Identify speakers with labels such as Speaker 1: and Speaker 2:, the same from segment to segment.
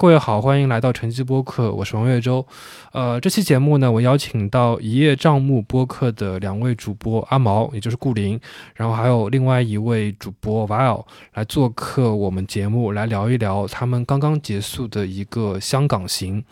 Speaker 1: 各位好，欢迎来到晨曦播客，我是王月洲。呃，这期节目呢，我邀请到一叶障目播客的两位主播阿毛，也就是顾林，然后还有另外一位主播 Vile 来做客我们节目，来聊一聊他们刚刚结束的一个香港行。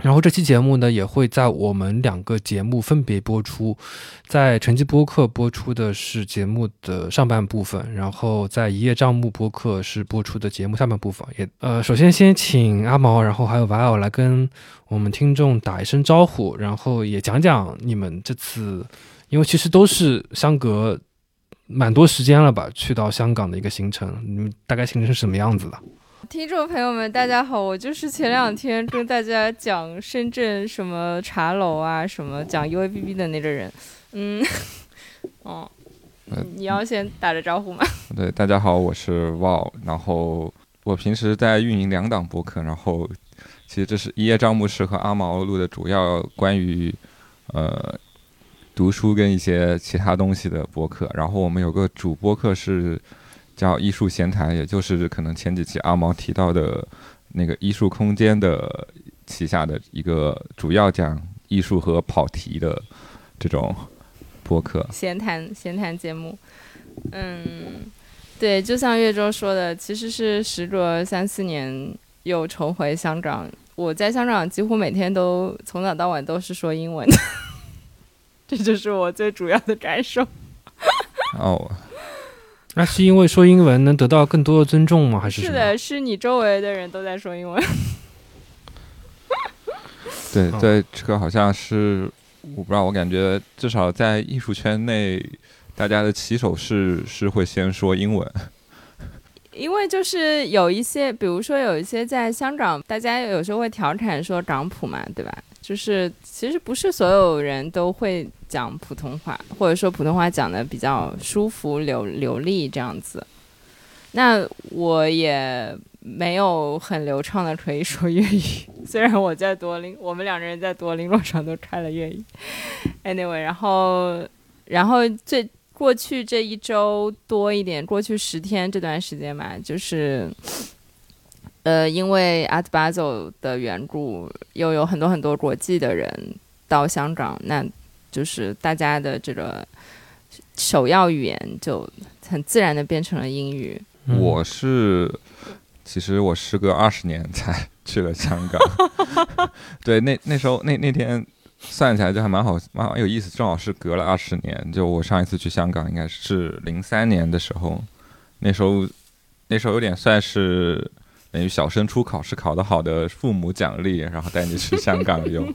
Speaker 1: 然后这期节目呢，也会在我们两个节目分别播出，在晨曦播客播出的是节目的上半部分，然后在一叶障目播客是播出的节目下半部分。也呃，首先先请阿毛，然后还有瓦尔来跟我们听众打一声招呼，然后也讲讲你们这次，因为其实都是相隔蛮多时间了吧，去到香港的一个行程，你们大概行程是什么样子的？
Speaker 2: 听众朋友们，大家好，我就是前两天跟大家讲深圳什么茶楼啊，什么讲 U A B B 的那个人，嗯，哦，你要先打着招呼吗？
Speaker 3: 对，大家好，我是 Wow，然后我平时在运营两档播客，然后其实这是一叶障目师和阿毛录的主要关于呃读书跟一些其他东西的播客，然后我们有个主播课是。叫艺术闲谈，也就是可能前几期阿毛提到的那个艺术空间的旗下的一个主要讲艺术和跑题的这种播客。
Speaker 2: 闲谈闲谈节目，嗯，对，就像岳州说的，其实是时隔三四年又重回香港。我在香港几乎每天都从早到晚都是说英文，这就是我最主要的感受。
Speaker 3: 哦。
Speaker 1: 那是因为说英文能得到更多的尊重吗？还是
Speaker 2: 是的，是你周围的人都在说英文。
Speaker 3: 对对，这个好像是我不知道，我感觉至少在艺术圈内，大家的起手式是会先说英文。
Speaker 2: 因为就是有一些，比如说有一些在香港，大家有时候会调侃说港普嘛，对吧？就是其实不是所有人都会讲普通话，或者说普通话讲的比较舒服流流利这样子。那我也没有很流畅的可以说粤语，虽然我在多林，我们两个人在多林路上都开了粤语。Anyway，然后然后最过去这一周多一点，过去十天这段时间嘛，就是。呃，因为 Art Basel 的缘故，又有很多很多国际的人到香港，那就是大家的这个首要语言就很自然的变成了英语。
Speaker 3: 我是，其实我时隔二十年才去了香港。对，那那时候那那天算起来就还蛮好，蛮有意思，正好是隔了二十年。就我上一次去香港应该是零三年的时候，那时候那时候有点算是。等于小升初考试考得好的父母奖励，然后带你去香港游。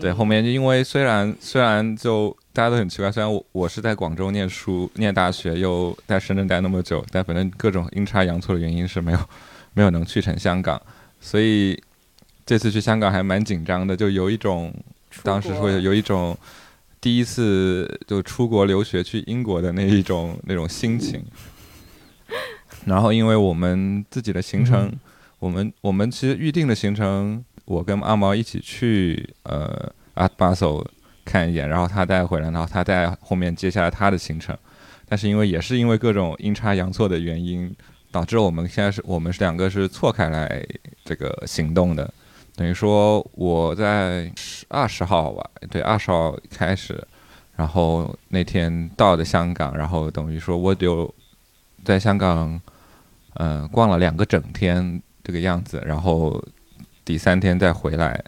Speaker 3: 对，后面就因为虽然虽然就大家都很奇怪，虽然我我是在广州念书念大学，又在深圳待那么久，但反正各种阴差阳错的原因是没有没有能去成香港。所以这次去香港还蛮紧张的，就有一种当时会有一种第一次就出国留学去英国的那一种那种心情。然后，因为我们自己的行程，我们我们其实预定的行程，我跟阿毛一起去呃阿巴索看一眼，然后他带回来，然后他在后面接下来他的行程。但是因为也是因为各种阴差阳错的原因，导致我们现在是我们是两个是错开来这个行动的。等于说我在二十号吧，对，二十号开始，然后那天到的香港，然后等于说我就在香港。嗯，逛了两个整天这个样子，然后第三天再回来，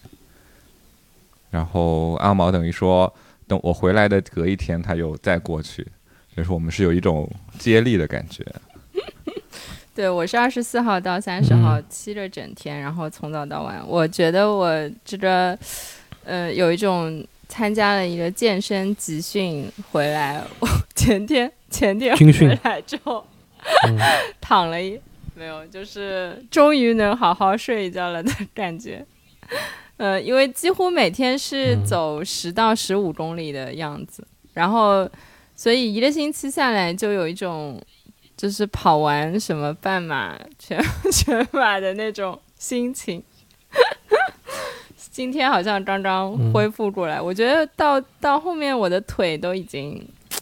Speaker 3: 然后阿毛等于说等我回来的隔一天他又再过去，就是我们是有一种接力的感觉。
Speaker 2: 对，我是二十四号到三十号七个整天，然后从早到晚，我觉得我这个呃有一种参加了一个健身集训回来，前天前天回来之后。躺了一没有，就是终于能好好睡一觉了的 感觉。呃，因为几乎每天是走十到十五公里的样子，然后所以一个星期下来就有一种就是跑完什么半马、全 全马的那种心情。今天好像刚刚恢复过来，我觉得到到后面我的腿都已经。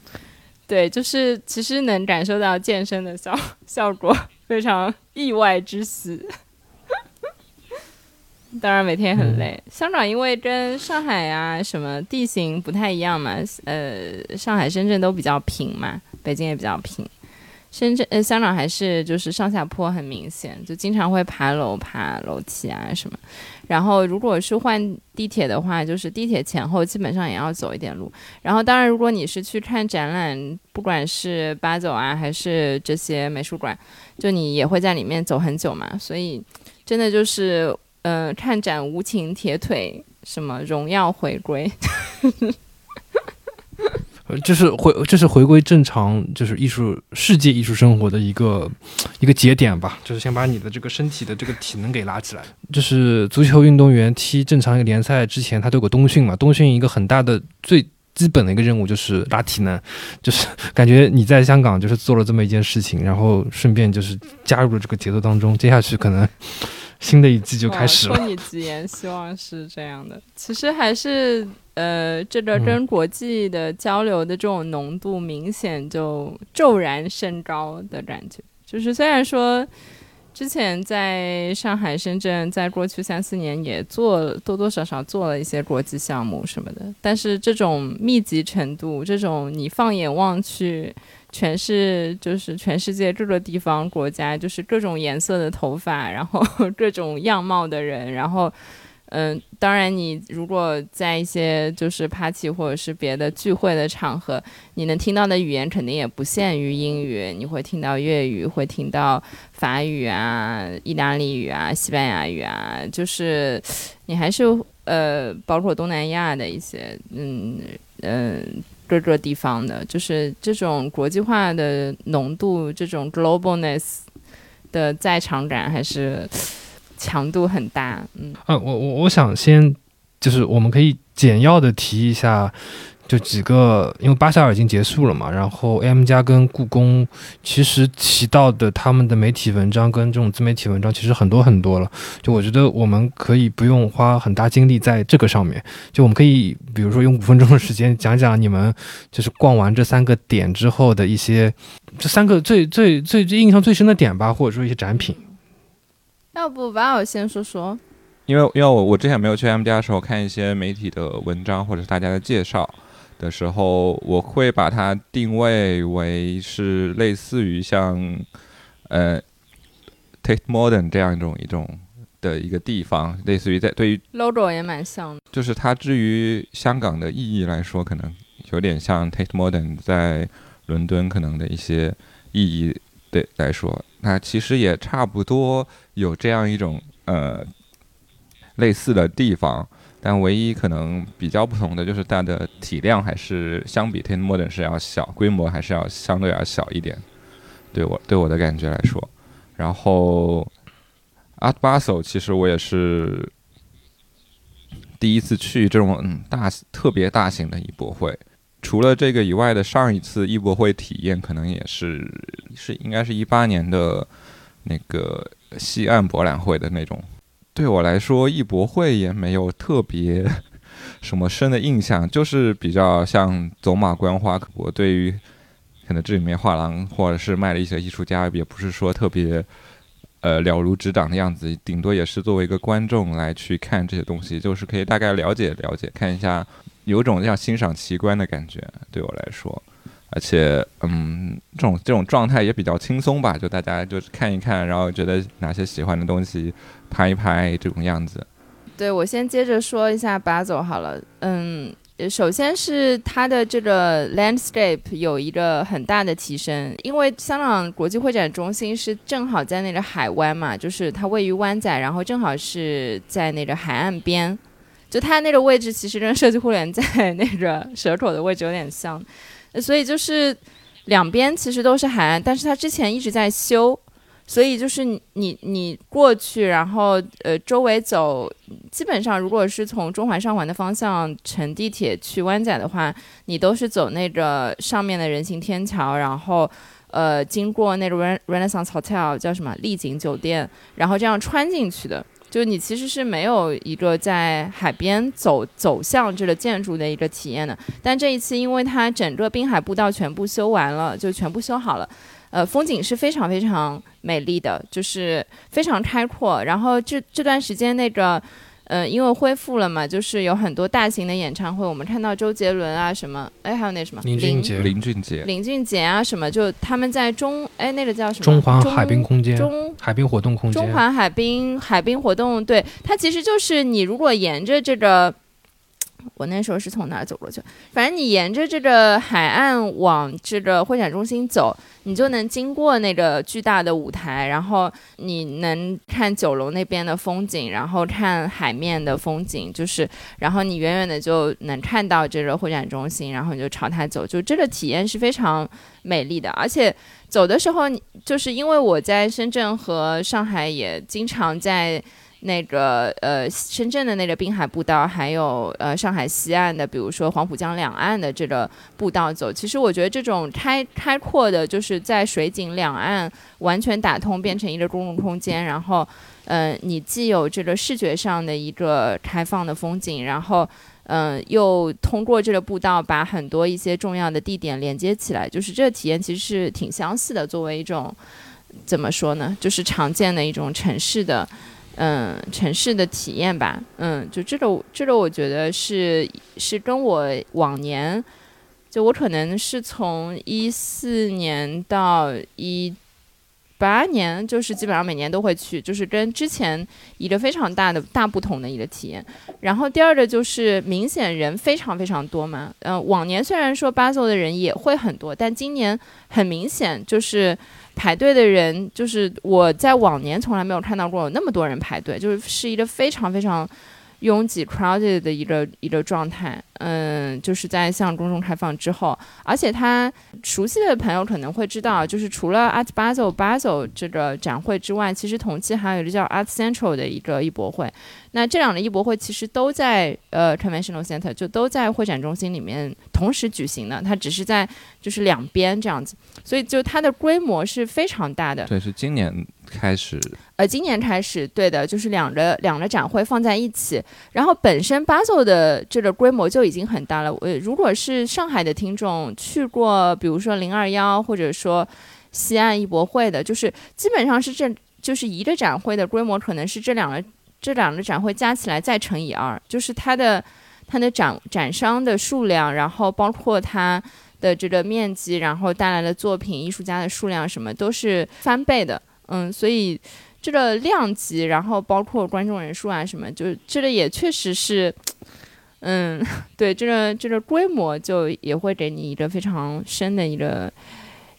Speaker 2: 对，就是其实能感受到健身的效 效果，非常意外之喜。当然每天很累。香港因为跟上海啊什么地形不太一样嘛，呃，上海、深圳都比较平嘛，北京也比较平。深圳呃，香港还是就是上下坡很明显，就经常会爬楼、爬楼梯啊什么。然后如果是换地铁的话，就是地铁前后基本上也要走一点路。然后当然，如果你是去看展览，不管是八九啊还是这些美术馆，就你也会在里面走很久嘛。所以真的就是呃，看展无情铁腿，什么荣耀回归。
Speaker 1: 呃，就是回，这是回归正常，就是艺术世界艺术生活的一个一个节点吧。就是先把你的这个身体的这个体能给拉起来。就是足球运动员踢正常一个联赛之前，他都有个冬训嘛。冬训一个很大的最基本的一个任务就是拉体能。就是 感觉你在香港就是做了这么一件事情，然后顺便就是加入了这个节奏当中。接下去可能新的一季就开始了。
Speaker 2: 托你吉言，希望是这样的。其实还是。呃，这个跟国际的交流的这种浓度明显就骤然升高的感觉。就是虽然说之前在上海、深圳，在过去三四年也做多多少少做了一些国际项目什么的，但是这种密集程度，这种你放眼望去，全是就是全世界各个地方国家，就是各种颜色的头发，然后 各种样貌的人，然后。嗯，当然，你如果在一些就是 party 或者是别的聚会的场合，你能听到的语言肯定也不限于英语，你会听到粤语，会听到法语啊、意大利语啊、西班牙语啊，就是你还是呃，包括东南亚的一些嗯嗯各个地方的，就是这种国际化的浓度，这种 globalness 的在场感还是。强度很大，嗯
Speaker 1: 啊，我我我想先就是我们可以简要的提一下，就几个，因为巴塞尔已经结束了嘛，然后 AM 加跟故宫其实提到的他们的媒体文章跟这种自媒体文章其实很多很多了，就我觉得我们可以不用花很大精力在这个上面，就我们可以比如说用五分钟的时间讲讲你们就是逛完这三个点之后的一些这三个最最最最印象最深的点吧，或者说一些展品。
Speaker 2: 要不把我先说说，
Speaker 3: 因为因为我我之前没有去 M 家的时候，看一些媒体的文章或者是大家的介绍的时候，我会把它定位为是类似于像呃 Tate Modern 这样一种一种的一个地方，类似于在对于
Speaker 2: logo 也蛮像的，
Speaker 3: 就是它至于香港的意义来说，可能有点像 Tate Modern 在伦敦可能的一些意义对来说。那其实也差不多有这样一种呃类似的地方，但唯一可能比较不同的就是它的体量还是相比 Tate Modern 是要小，规模还是要相对要小一点。对我对我的感觉来说，然后 Art Basel 其实我也是第一次去这种嗯大特别大型的艺博会。除了这个以外的上一次艺博会体验，可能也是是应该是一八年的那个西岸博览会的那种。对我来说，艺博会也没有特别 什么深的印象，就是比较像走马观花。我对于可能这里面画廊或者是卖的一些艺术家，也不是说特别呃了如指掌的样子，顶多也是作为一个观众来去看这些东西，就是可以大概了解了解，看一下。有种像欣赏奇观的感觉，对我来说，而且，嗯，这种这种状态也比较轻松吧，就大家就是看一看，然后觉得哪些喜欢的东西，拍一拍这种样子。
Speaker 2: 对，我先接着说一下八走好了，嗯，首先是它的这个 landscape 有一个很大的提升，因为香港国际会展中心是正好在那个海湾嘛，就是它位于湾仔，然后正好是在那个海岸边。就它那个位置，其实跟设计互联在那个蛇口的位置有点像，所以就是两边其实都是海岸，但是它之前一直在修，所以就是你你过去，然后呃周围走，基本上如果是从中环上环的方向乘地铁去湾仔的话，你都是走那个上面的人行天桥，然后呃经过那个 Renaissance Hotel 叫什么丽景酒店，然后这样穿进去的。就你其实是没有一个在海边走走向这个建筑的一个体验的，但这一次因为它整个滨海步道全部修完了，就全部修好了，呃，风景是非常非常美丽的，就是非常开阔。然后这这段时间那个呃，因为恢复了嘛，就是有很多大型的演唱会，我们看到周杰伦啊什么，哎，还有那什么
Speaker 1: 林俊杰、
Speaker 3: 林俊杰、
Speaker 2: 林俊杰啊什么，就他们在中，哎，那个叫什么？
Speaker 1: 中环海滨空间、
Speaker 2: 中
Speaker 1: 海滨活动空间、
Speaker 2: 中环海滨海滨活动，对，它其实就是你如果沿着这个。我那时候是从哪儿走过去？反正你沿着这个海岸往这个会展中心走，你就能经过那个巨大的舞台，然后你能看九龙那边的风景，然后看海面的风景，就是，然后你远远的就能看到这个会展中心，然后你就朝它走，就这个体验是非常美丽的。而且走的时候，就是因为我在深圳和上海也经常在。那个呃，深圳的那个滨海步道，还有呃上海西岸的，比如说黄浦江两岸的这个步道走，其实我觉得这种开开阔的，就是在水景两岸完全打通，变成一个公共空间，然后，嗯，你既有这个视觉上的一个开放的风景，然后，嗯，又通过这个步道把很多一些重要的地点连接起来，就是这个体验其实是挺相似的。作为一种怎么说呢，就是常见的一种城市的。嗯，城市的体验吧，嗯，就这个，这个我觉得是是跟我往年，就我可能是从一四年到一八年，就是基本上每年都会去，就是跟之前一个非常大的大不同的一个体验。然后第二个就是明显人非常非常多嘛，嗯，往年虽然说巴塞的人也会很多，但今年很明显就是。排队的人，就是我在往年从来没有看到过有那么多人排队，就是是一个非常非常拥挤 crowded 的一个一个状态。嗯，就是在向公众开放之后，而且他熟悉的朋友可能会知道，就是除了 Art Basel Basel 这个展会之外，其实同期还有一个叫 Art Central 的一个艺博会。那这两个艺博会其实都在呃 Conventional Center，就都在会展中心里面同时举行的，它只是在就是两边这样子，所以就它的规模是非常大的。
Speaker 3: 对，是今年开始。
Speaker 2: 呃，今年开始，对的，就是两个两个展会放在一起，然后本身巴塞的这个规模就已经很大了。呃，如果是上海的听众去过，比如说零二幺或者说西岸艺博会的，就是基本上是这就是一个展会的规模，可能是这两个。这两个展会加起来再乘以二，就是它的它的展展商的数量，然后包括它的这个面积，然后带来的作品、艺术家的数量什么都是翻倍的。嗯，所以这个量级，然后包括观众人数啊什么，就这个也确实是，嗯，对，这个这个规模就也会给你一个非常深的一个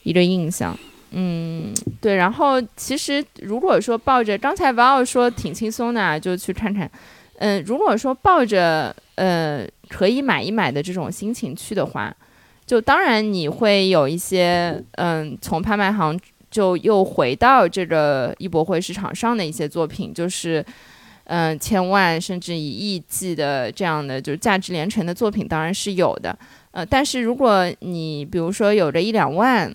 Speaker 2: 一个印象。嗯，对，然后其实如果说抱着刚才 Val 说挺轻松的，就去看看。嗯，如果说抱着呃可以买一买的这种心情去的话，就当然你会有一些嗯从拍卖行就又回到这个艺博会市场上的一些作品，就是嗯千万甚至一亿计的这样的就是价值连城的作品，当然是有的。呃，但是如果你比如说有着一两万。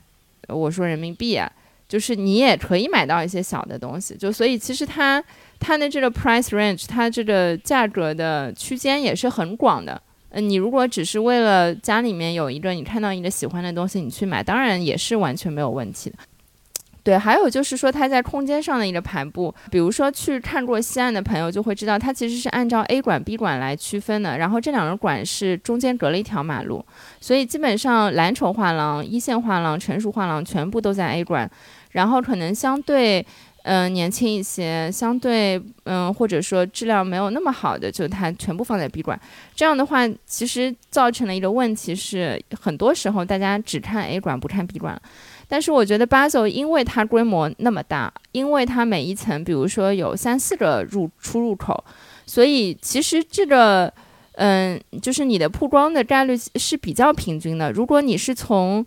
Speaker 2: 我说人民币啊，就是你也可以买到一些小的东西，就所以其实它它的这个 price range，它这个价格的区间也是很广的。嗯，你如果只是为了家里面有一个你看到一个喜欢的东西，你去买，当然也是完全没有问题的。对，还有就是说，它在空间上的一个排布，比如说去看过西岸的朋友就会知道，它其实是按照 A 馆、B 馆来区分的。然后这两个馆是中间隔了一条马路，所以基本上蓝筹画廊、一线画廊、成熟画廊全部都在 A 馆。然后可能相对嗯年轻一些，相对嗯或者说质量没有那么好的，就它全部放在 B 馆。这样的话，其实造成了一个问题是，很多时候大家只看 A 馆不看 B 馆。但是我觉得巴塞因为它规模那么大，因为它每一层，比如说有三四个入出入口，所以其实这个，嗯，就是你的曝光的概率是比较平均的。如果你是从，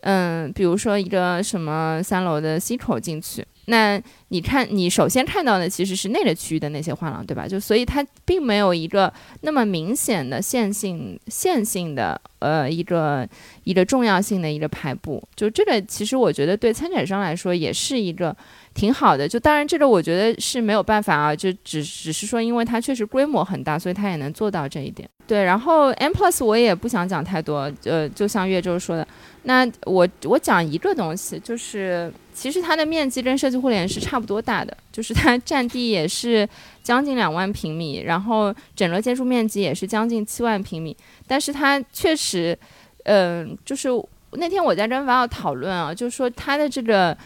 Speaker 2: 嗯，比如说一个什么三楼的 C 口进去。那你看，你首先看到的其实是那个区域的那些画廊，对吧？就所以它并没有一个那么明显的线性、线性的呃一个一个重要性的一个排布。就这个，其实我觉得对参展商来说也是一个挺好的。就当然这个我觉得是没有办法啊，就只只是说，因为它确实规模很大，所以它也能做到这一点。对，然后 M Plus 我也不想讲太多，呃，就像岳州说的，那我我讲一个东西，就是其实它的面积跟设计互联是差不多大的，就是它占地也是将近两万平米，然后整个建筑面积也是将近七万平米，但是它确实，嗯、就是那天我在跟瓦尔讨论啊，就是说它的这个。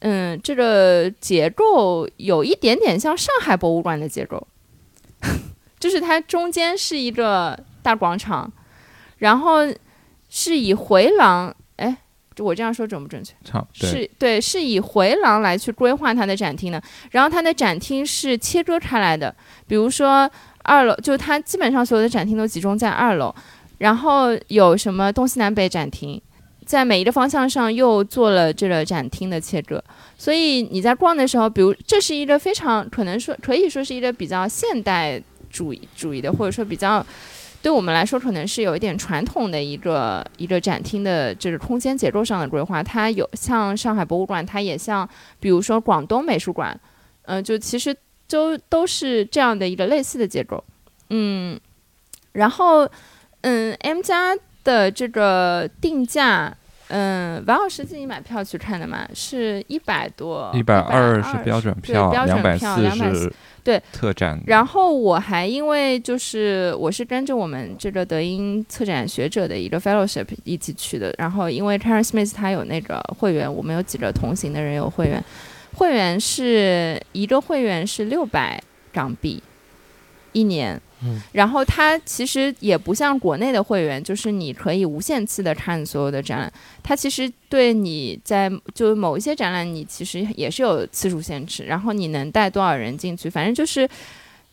Speaker 2: 嗯，这个结构有一点点像上海博物馆的结构，就是它中间是一个大广场，然后是以回廊，哎，我这样说准不准确？是对，是以回廊来去规划它的展厅的。然后它的展厅是切割开来的，比如说二楼，就它基本上所有的展厅都集中在二楼，然后有什么东西南北展厅，在每一个方向上又做了这个展厅的切割。所以你在逛的时候，比如这是一个非常可能说可以说是一个比较现代主义主义的，或者说比较。对我们来说，可能是有一点传统的一个一个展厅的就是空间结构上的规划。它有像上海博物馆，它也像比如说广东美术馆，嗯、就其实都都是这样的一个类似的结构。嗯，然后嗯，M 加的这个定价，嗯，王老师自己买票去看的嘛，是一百多，
Speaker 3: 一百二
Speaker 2: 120
Speaker 3: 是标准票，两百四是
Speaker 2: 对
Speaker 3: 特展。
Speaker 2: 然后我还因为就是我是跟着我们这个德英策展学者的一个 fellowship 一起去的，然后因为 Karen Smith 他有那个会员，我们有几个同行的人有会员，会员是一个会员是六百港币一年。然后它其实也不像国内的会员，就是你可以无限次的看所有的展览。它其实对你在就某一些展览，你其实也是有次数限制，然后你能带多少人进去，反正就是，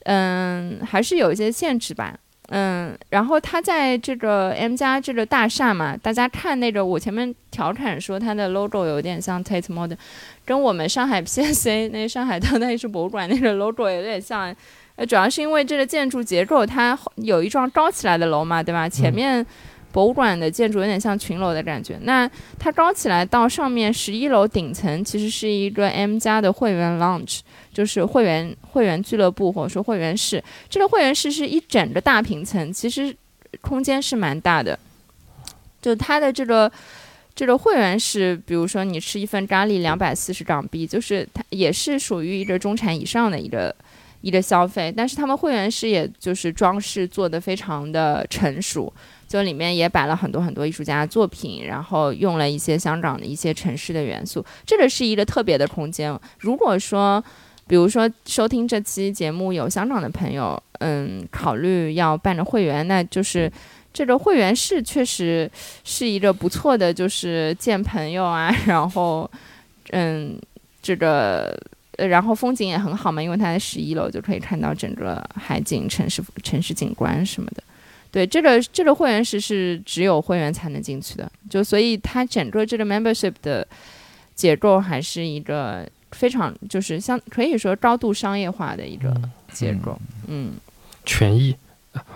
Speaker 2: 嗯，还是有一些限制吧。嗯，然后它在这个 M 加这个大厦嘛，大家看那个，我前面调侃说它的 logo 有点像 Tate Modern，跟我们上海 PSC 那上海当代艺术博物馆那个 logo 有点像。呃，主要是因为这个建筑结构，它有一幢高起来的楼嘛，对吧？前面博物馆的建筑有点像群楼的感觉。那它高起来到上面十一楼顶层，其实是一个 M 家的会员 lounge，就是会员会员俱乐部或者说会员室。这个会员室是一整个大平层，其实空间是蛮大的。就它的这个这个会员室，比如说你吃一份咖喱两百四十港币，就是它也是属于一个中产以上的一个一个消费，但是他们会员室也就是装饰做的非常的成熟，就里面也摆了很多很多艺术家的作品，然后用了一些香港的一些城市的元素，这个是一个特别的空间。如果说比如说收听这期节目有香港的朋友，嗯，考虑要办个会员，那就是这个会员室确实是一个不错的，就是见朋友啊，然后嗯，这个然后风景也很好嘛，因为它在十一楼就可以看到整个海景、城市城市景观什么的。对，这个这个会员室是只有会员才能进去的，就所以它整个这个 membership 的结构还是一个非常就是像可以说高度商业化的一个结构。嗯
Speaker 1: 权益。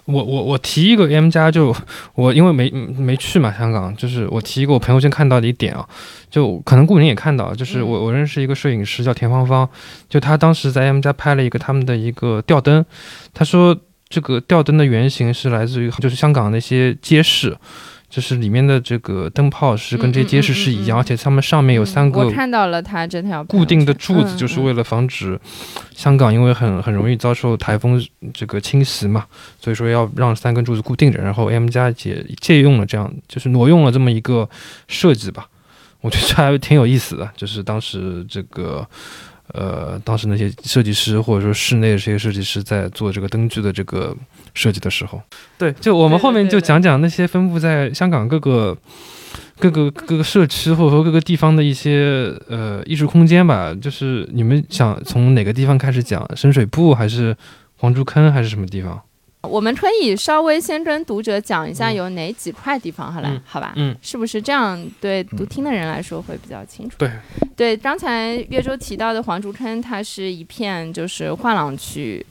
Speaker 1: 我我我提一个 M 加，就我因为没没去嘛香港，就是我提一个我朋友圈看到的一点啊，就可能顾宁也看到，就是我我认识一个摄影师叫田芳芳，就他当时在 M 加拍了一个他们的一个吊灯，他说这个吊灯的原型是来自于就是香港那些街市。就是里面的这个灯泡是跟这些街市是一样，
Speaker 2: 嗯嗯嗯嗯
Speaker 1: 而且它们上面有三个
Speaker 2: 我看到了他这条
Speaker 1: 固定的柱子，就是为了防止香港因为很很容易遭受台风这个侵袭嘛，所以说要让三根柱子固定着。然后 M 加借借用了这样，就是挪用了这么一个设计吧，我觉得这还挺有意思的。就是当时这个呃，当时那些设计师或者说室内这些设计师在做这个灯具的这个设计的时候，对，就我们后面就讲讲那些分布在香港各个。各个各个社区或者说各个地方的一些呃艺术空间吧，就是你们想从哪个地方开始讲？深水埗还是黄竹坑还是什么地方？
Speaker 2: 我们可以稍微先跟读者讲一下
Speaker 1: 嗯
Speaker 2: 有哪几块地方，好了，
Speaker 1: 嗯
Speaker 2: 好吧？
Speaker 1: 嗯，
Speaker 2: 是不是这样？对读听的人来说会比较清楚。
Speaker 1: 对，
Speaker 2: 对，刚才岳州提到的黄竹坑，它是一片就是画廊区，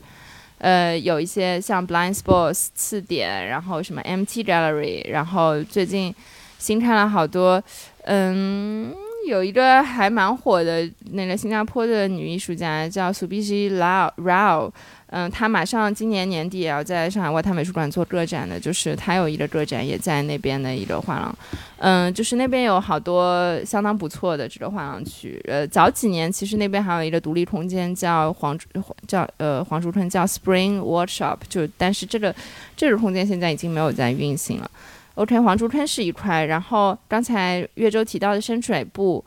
Speaker 2: 呃，有一些像 Blind Sports、次点，然后什么 MT Gallery，然后最近新开了好多，嗯，有一个还蛮火的那个新加坡的女艺术家叫 Subiji Rao Rao，嗯，他马上今年年底也要在上海外滩美术馆做个展的，就是他有一个个展也在那边的一个画廊，嗯，就是那边有好多相当不错的这个画廊区。呃，早几年其实那边还有一个独立空间叫黄叫呃黄竹村叫 Spring Workshop，就但是这个这个空间现在已经没有在运行了。OK，黄竹坑是一块，然后刚才岳州提到的深水埗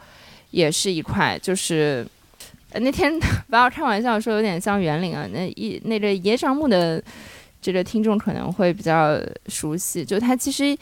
Speaker 2: 也是一块，就是呃那天 把我开玩笑说有点像园林啊，那一那个野樟木的这个听众可能会比较熟悉，就它其实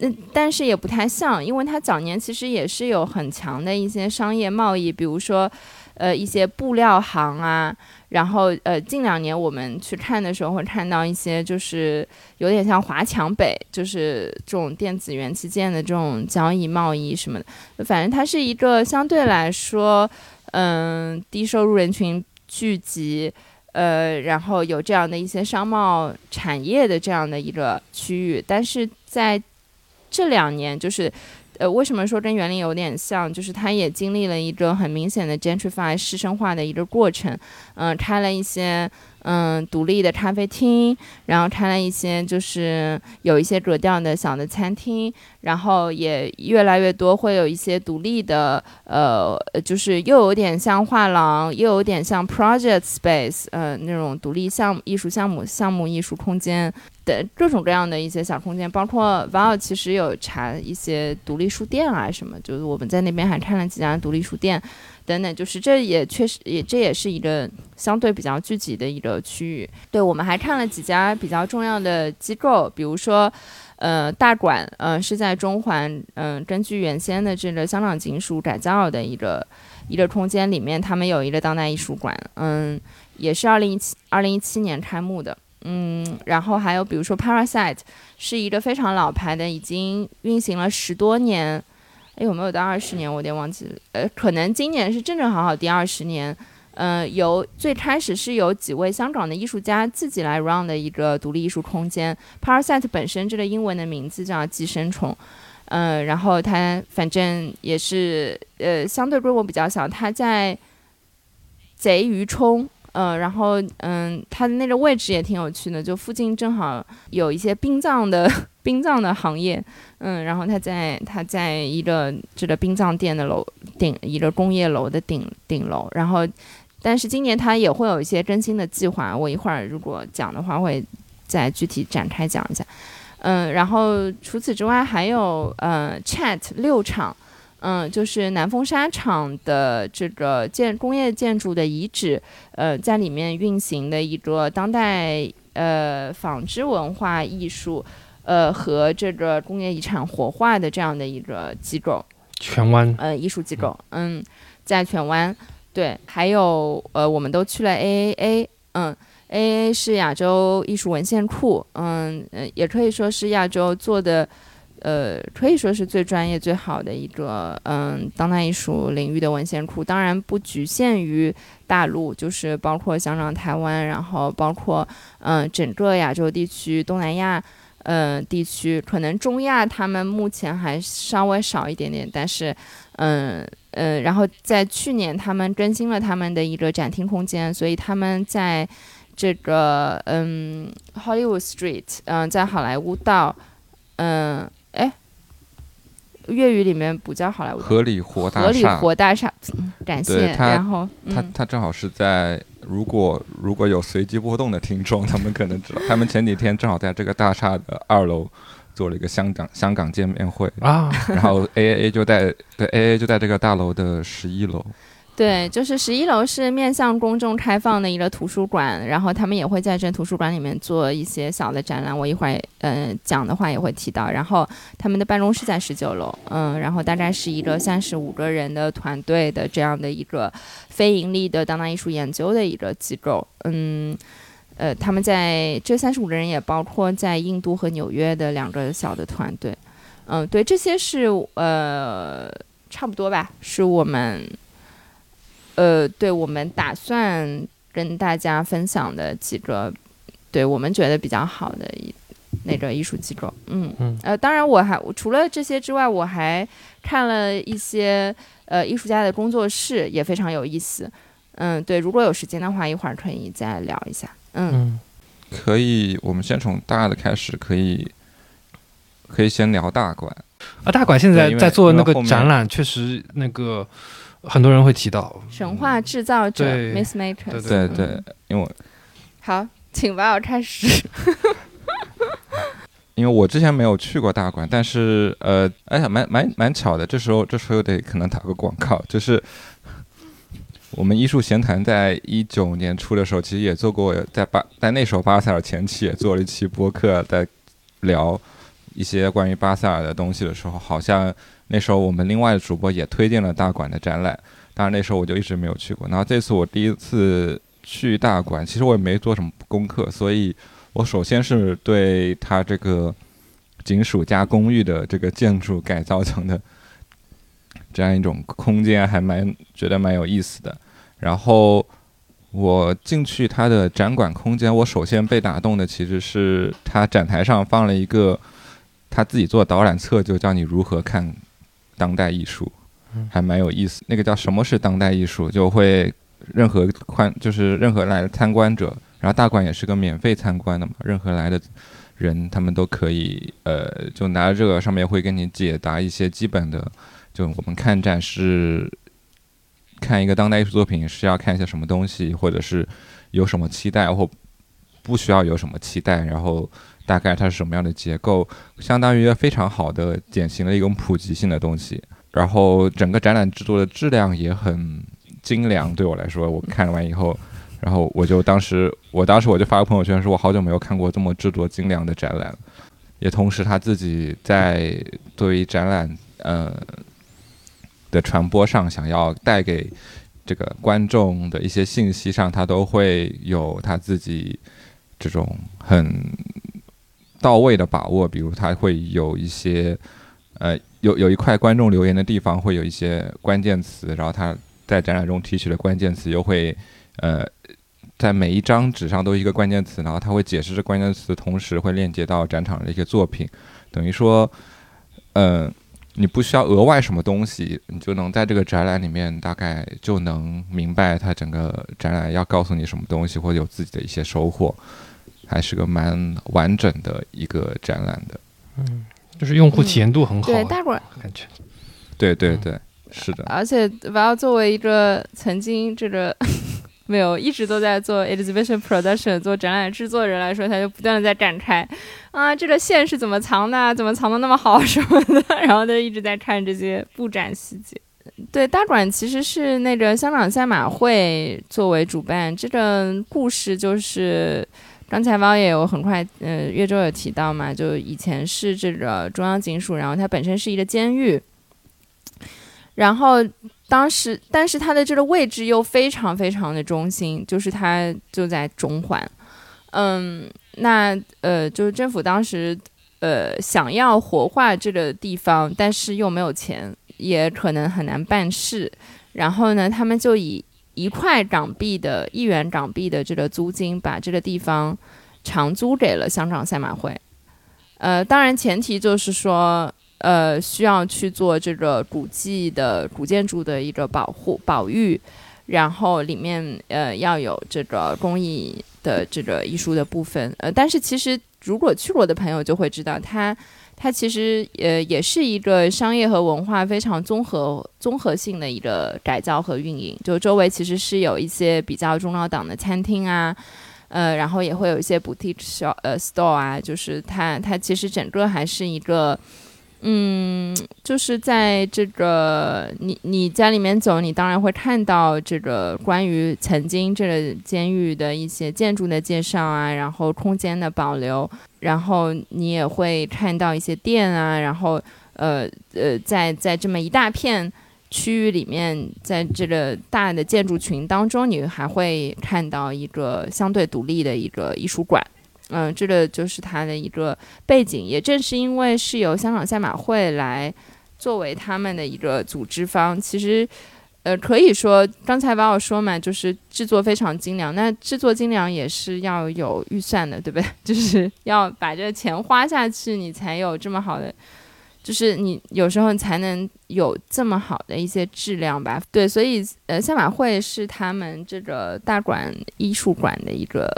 Speaker 2: 嗯，但是也不太像，因为它早年其实也是有很强的一些商业贸易，比如说呃一些布料行啊。然后，呃，近两年我们去看的时候，会看到一些就是有点像华强北，就是这种电子元器件的这种交易贸易什么的。反正它是一个相对来说，嗯，低收入人群聚集，呃，然后有这样的一些商贸产业的这样的一个区域。但是在这两年，就是。呃，为什么说跟园林有点像？就是它也经历了一个很明显的 gentrify 师生化的一个过程，嗯，开了一些。嗯，独立的咖啡厅，然后开了一些，就是有一些格调的小的餐厅，然后也越来越多会有一些独立的，呃，就是又有点像画廊，又有点像 project space，呃，那种独立项目、艺术项目、项目艺术空间的各种各样的一些小空间，包括 Val 其实有查一些独立书店啊什么，就是我们在那边还看了几家独立书店。等等，就是这也确实也这也是一个相对比较聚集的一个区域。对我们还看了几家比较重要的机构，比如说，呃，大馆，呃，是在中环，嗯，根据原先的这个香港警署改造的一个一个空间里面，他们有一个当代艺术馆，嗯，也是二零一七二零一七年开幕的，嗯，然后还有比如说 Parasite，是一个非常老牌的，已经运行了十多年。哎，有没有到二十年？我有点忘记了。呃，可能今年是正正好好第二十年。嗯，由最开始是由几位香港的艺术家自己来 run 的一个独立艺术空间。Parasite 本身这个英文的名字叫寄生虫。嗯，然后它反正也是呃相对规模比较小。它在贼鱼冲。嗯，然后嗯，它的那个位置也挺有趣的，就附近正好有一些殡葬的 殡葬的行业。嗯，然后他在他在一个这个殡葬店的楼顶，一个工业楼的顶顶楼。然后，但是今年他也会有一些更新的计划，我一会儿如果讲的话，会再具体展开讲一下。嗯，然后除此之外还有呃，Chat 六厂，嗯，就是南风沙厂的这个建工业建筑的遗址，呃，在里面运行的一个当代呃纺织文化艺术。呃，和这个工业遗产活化的这样的一个机构，
Speaker 1: 荃湾，
Speaker 2: 呃，艺术机构，嗯，在荃湾，对，还有呃，我们都去了 AAA，嗯，AAA 是亚洲艺术文献库，嗯，也可以说是亚洲做的，呃，可以说是最专业、最好的一个，嗯，当代艺术领域的文献库。当然不局限于大陆，就是包括香港、台湾，然后包括嗯，整个亚洲地区、东南亚。嗯，地区可能中亚他们目前还稍微少一点点，但是，嗯嗯，然后在去年他们更新了他们的一个展厅空间，所以他们在这个嗯 Hollywood Street，嗯，在好莱坞道，嗯，哎，粤语里面不叫好莱坞，
Speaker 3: 合理活大厦，
Speaker 2: 合理活大厦，感谢，然后
Speaker 3: 他他正好是在。如果如果有随机波动的听众，他们可能知道，他们前几天正好在这个大厦的二楼做了一个香港香港见面会
Speaker 1: 啊，
Speaker 3: 然后 A A A 就在对 A A 就在这个大楼的十一楼。
Speaker 2: 对，就是十一楼是面向公众开放的一个图书馆，然后他们也会在这图书馆里面做一些小的展览。我一会儿嗯讲的话也会提到。然后他们的办公室在十九楼，嗯，然后大概是一个三十五个人的团队的这样的一个非盈利的当代艺术研究的一个机构，嗯，呃，他们在这三十五个人也包括在印度和纽约的两个小的团队，嗯，对，这些是呃差不多吧，是我们。呃，对我们打算跟大家分享的几个，对我们觉得比较好的一那个艺术机构。嗯
Speaker 1: 嗯
Speaker 2: 呃，当然我还除了这些之外，我还看了一些呃艺术家的工作室，也非常有意思。嗯，对，如果有时间的话，一会儿可以再聊一下。嗯
Speaker 1: 嗯
Speaker 3: 可以，我们先从大的开始，可以可以先聊大馆。
Speaker 1: 啊，大馆现在在做那个展览，确实那个很多人会提到。
Speaker 2: 神话制造者 Miss Matrix。
Speaker 3: 对
Speaker 2: 嗯
Speaker 3: 对，因为我
Speaker 2: 好，请吧，我开始。
Speaker 3: 因为我之前没有去过大馆，但是呃，哎呀，蛮蛮蛮巧的，这时候这时候得可能打个广告，就是 我们艺术闲谈在一九年初的时候，其实也做过，在巴在那时候巴塞尔前期也做了一期播客，在聊一些关于巴塞尔的东西的时候，好像那时候我们另外的主播也推荐了大馆的展览，当然那时候我就一直没有去过，然后这次我第一次去大馆，其实我也没做什么功课，所以。我首先是对它这个警署加公寓的这个建筑改造成的 这样一种空间，还蛮觉得蛮有意思的。然后我进去它的展馆空间，我首先被打动的其实是它展台上放了一个他自己做导览册，就叫你如何看当代艺术，还蛮有意思。那个叫什么是当代艺术，就会任何观就是任何来的参观者。然后大馆也是个免费参观的嘛，任何来的人他们都可以，呃，就拿着这个上面会给你解答一些基本的，就我们看展是看一个当代艺术作品是要看一些什么东西，或者是有什么期待或不需要有什么期待，然后大概它是什么样的结构，相当于一个非常好的典型的一种普及性的东西。然后整个展览制作的质量也很精良，对我来说，我看完以后。然后我就当时，我当时我就发个朋友圈说，我好久没有看过这么制作精良的展览。也同时他自己在对于展览呃的传播上，想要带给这个观众的一些信息上，他都会有他自己这种很到位的把握。比如他会有一些呃有有一块观众留言的地方会有一些关键词，然后他在展览中提取的关键词又会呃。在每一张纸上都一个关键词，然后他会解释这关键词，同时会链接到展场的一些作品，等于说，嗯，你不需要额外什么东西，你就能在这个展览里面大概就能明白它整个展览要告诉你什么东西，或者有自己的一些收获，还是个蛮完整的一个展览的。
Speaker 1: 嗯，就是用户体验度很好，
Speaker 2: 对，大馆
Speaker 1: 感觉。
Speaker 3: 对对对，是的。
Speaker 2: 而且我要作为一个曾经这个。没有，一直都在做 exhibition production 做展览制作的人来说，他就不断的在展开，啊，这个线是怎么藏的？怎么藏的那么好什么的？然后他一直在看这些布展细节。对，大馆其实是那个香港赛马会作为主办，这个故事就是刚才汪也有很快，呃，岳州有提到嘛，就以前是这个中央警署，然后它本身是一个监狱，然后。当时，但是它的这个位置又非常非常的中心，就是它就在中环。嗯，那呃，就是政府当时呃想要活化这个地方，但是又没有钱，也可能很难办事。然后呢，他们就以一块港币的一元港币的这个租金，把这个地方长租给了香港赛马会。呃，当然前提就是说。呃，需要去做这个古迹的古建筑的一个保护保育，然后里面呃要有这个工艺的这个艺术的部分。呃，但是其实如果去过的朋友就会知道，它它其实呃也是一个商业和文化非常综合综合性的一个改造和运营。就周围其实是有一些比较中高档的餐厅啊，呃，然后也会有一些 boutique shop 呃 store 啊，就是它它其实整个还是一个。嗯，就是在这个你你在里面走，你当然会看到这个关于曾经这个监狱的一些建筑的介绍啊，然后空间的保留，然后你也会看到一些店啊，然后呃呃，在在这么一大片区域里面，在这个大的建筑群当中，你还会看到一个相对独立的一个艺术馆。嗯，这个就是它的一个背景。也正是因为是由香港赛马会来作为他们的一个组织方，其实，呃，可以说刚才把我说嘛，就是制作非常精良。那制作精良也是要有预算的，对不对？就是要把这钱花下去，你才有这么好的，就是你有时候才能有这么好的一些质量吧。对，所以呃，赛马会是他们这个大馆艺术馆的一个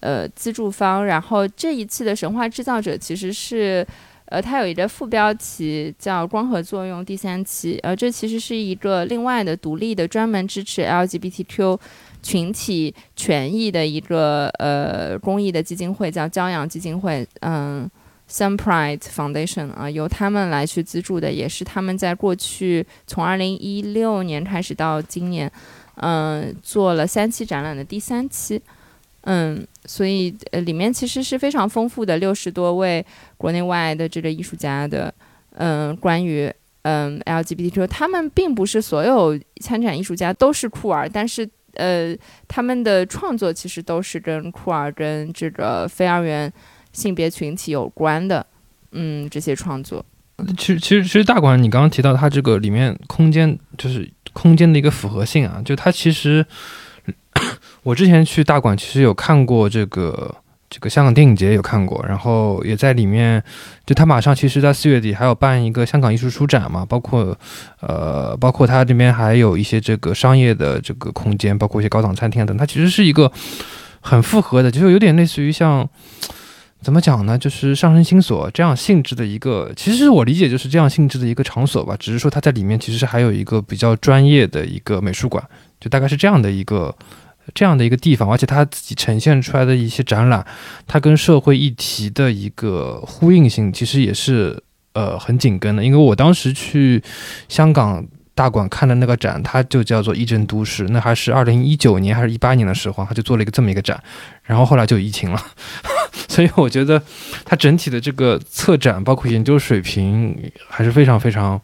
Speaker 2: 呃资助方。然后这一次的神话制造者其实是。呃，它有一个副标题叫“光合作用”第三期，呃，这其实是一个另外的独立的、专门支持 LGBTQ 群体权益的一个呃公益的基金会，叫骄阳基金会，嗯，Sun Pride Foundation 啊，由他们来去资助的，也是他们在过去从二零一六年开始到今年，嗯，做了三期展览的第三期。嗯，所以呃，里面其实是非常丰富的，六十多位国内外的这个艺术家的，嗯，关于嗯 LGBTQ，他们并不是所有参展艺术家都是酷儿，但是呃，他们的创作其实都是跟酷儿跟这个非二元性别群体有关的，嗯，这些创作。
Speaker 1: 其实其实其实大馆，你刚刚提到它这个里面空间就是空间的一个复合性啊，就它其实。我之前去大馆，其实有看过这个这个香港电影节，有看过，然后也在里面。就他马上其实，在四月底还有办一个香港艺术书展嘛，包括呃，包括他这边还有一些这个商业的这个空间，包括一些高档餐厅等。它其实是一个很复合的，就是有点类似于像怎么讲呢？就是上升星所这样性质的一个，其实我理解就是这样性质的一个场所吧。只是说它在里面其实还有一个比较专业的一个美术馆，就大概是这样的一个。这样的一个地方，而且它自己呈现出来的一些展览，它跟社会议题的一个呼应性，其实也是呃很紧跟的。因为我当时去香港大馆看的那个展，它就叫做“议政都市”，那还是二零一九年还是一八年的时候，他就做了一个这么一个展，然后后来就疫情了，所以我觉得它整体的这个策展，包括研究水平，还是非常非常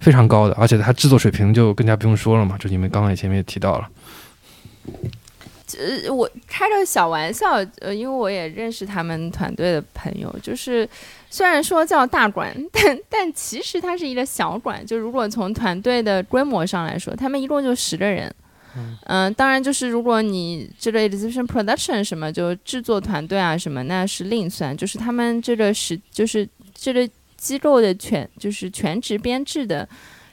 Speaker 1: 非常高的，而且它制作水平就更加不用说了嘛，就你们刚刚也前面也提到了。
Speaker 2: 呃，我开个小玩笑，呃，因为我也认识他们团队的朋友，就是虽然说叫大馆，但但其实它是一个小馆。就如果从团队的规模上来说，他们一共就十个人。嗯，当然就是如果你这个 exhibition production 什么，就制作团队啊什么，那是另算。就是他们这个是就是这个机构的全就是全职编制的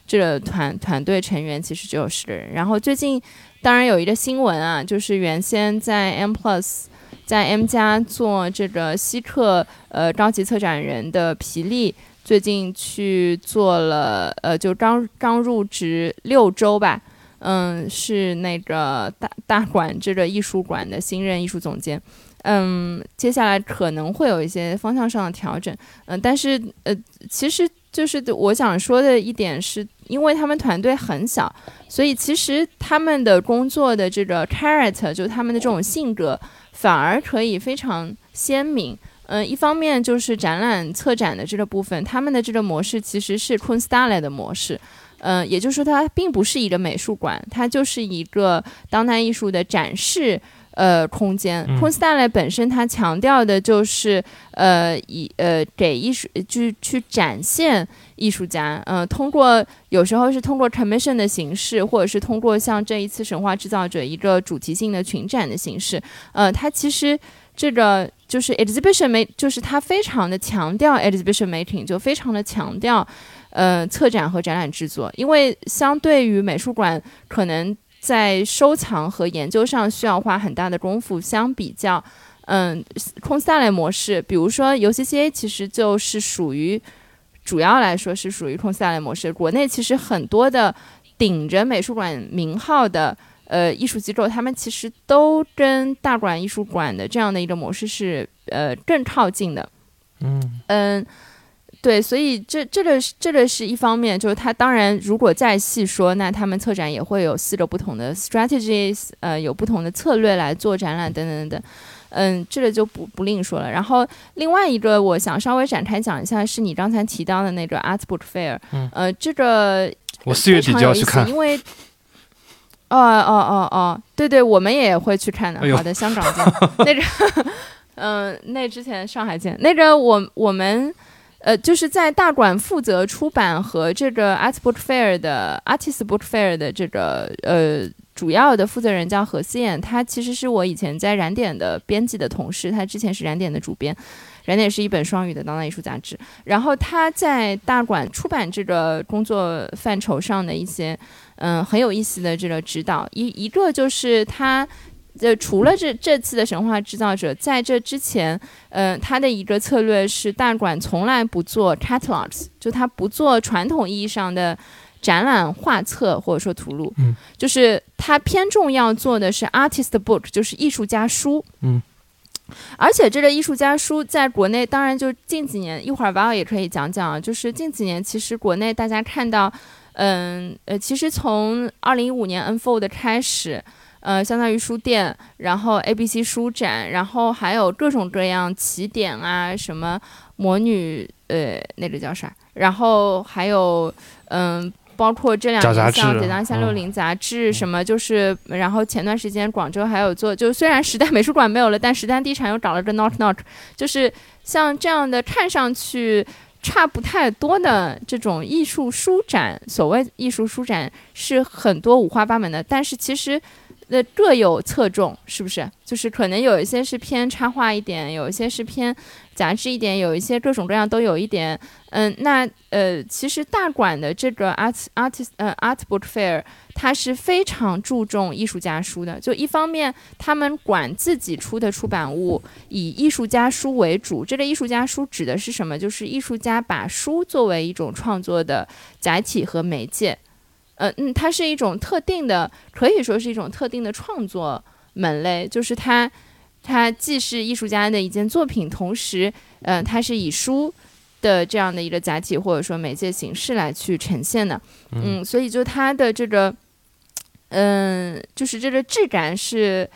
Speaker 2: 这个团团队成员，其实只有十个人。然后最近。当然有一个新闻啊，就是原先在 M Plus，在 M 家做这个稀客呃高级策展人的皮利，最近去做了呃就刚刚入职六周吧，嗯，是那个大大馆这个艺术馆的新任艺术总监，嗯，接下来可能会有一些方向上的调整，嗯，但是呃其实。就是我想说的一点是，因为他们团队很小，所以其实他们的工作的这个 character，就他们的这种性格，反而可以非常鲜明。嗯，一方面就是展览策展的这个部分，他们的这个模式其实是 Kunstalle 的模式。嗯，也就是说，它并不是一个美术馆，它就是一个当代艺术的展示。呃，空间。c o n s t a l 本身它强调的就是，呃，以呃给艺术去去展现艺术家，呃，通过有时候是通过 commission 的形式，或者是通过像这一次神话制造者一个主题性的群展的形式，呃，它其实这个就是 exhibition make，就是它非常的强调 exhibition making，就非常的强调，呃，策展和展览制作，因为相对于美术馆可能。在收藏和研究上需要花很大的功夫。相比较，嗯，空下来模式，比如说 UCCA，其实就是属于主要来说是属于空下来模式。国内其实很多的顶着美术馆名号的呃艺术机构，他们其实都跟大馆艺术馆的这样的一个模式是呃更靠近的。嗯嗯。对，所以这这个是这个是一方面，就是他当然如果再细说，那他们策展也会有四个不同的 strategies，呃，有不同的策略来做展览等等等等，嗯，这个就不不另说了。然后另外一个我想稍微展开讲一下，是你刚才提到的那个 Art Book Fair，嗯，呃，这个
Speaker 1: 我四月底就要去看，
Speaker 2: 因为哦哦哦哦，对对，我们也会去看的。好的，香港见。那个，嗯，那之前上海见。那个我我们。呃，就是在大馆负责出版和这个 Art Book Fair 的 Artist Book Fair 的这个呃主要的负责人叫何思燕，他其实是我以前在燃点的编辑的同事，他之前是燃点的主编。燃点是一本双语的当代艺术杂志，然后他在大馆出版这个工作范畴上的一些，嗯，很有意思的这个指导，一一个就是他，呃，除了这这次的神话制造者，在这之前，嗯，他的一个策略是大馆从来不做 catalogs，就他不做传统意义上的展览画册或者说图录，
Speaker 1: 嗯，
Speaker 2: 就是他偏重要做的是 artist book，就是艺术家书，
Speaker 1: 嗯。
Speaker 2: 而且这个艺术家书在国内，当然就近几年，一会儿 Val 也可以讲讲啊。就是近几年，其实国内大家看到，嗯呃，其实从二零一五年 Unfold 开始，呃，相当于书店，然后 ABC 书展，然后还有各种各样起点啊，什么魔女，呃，那个叫啥？然后还有，嗯。包括这两年像《简单三六零》杂志什么，就是，然后前段时间广州还有做，就虽然时代美术馆没有了，但时代地产又搞了个 Knock Knock，就是像这样的看上去差不太多的这种艺术书展，所谓艺术书展是很多五花八门的，但是其实。那各有侧重，是不是？就是可能有一些是偏插画一点，有一些是偏杂志一点，有一些各种各样都有一点。嗯，那呃，其实大馆的这个 art artist 呃 art book fair，它是非常注重艺术家书的。就一方面，他们管自己出的出版物以艺术家书为主。这个艺术家书指的是什么？就是艺术家把书作为一种创作的载体和媒介。呃嗯，它是一种特定的，可以说是一种特定的创作门类，就是它，它既是艺术家的一件作品，同时，呃，它是以书的这样的一个载体或者说媒介形式来去呈现的，嗯，所以就它的这个，嗯，就是这个质感是。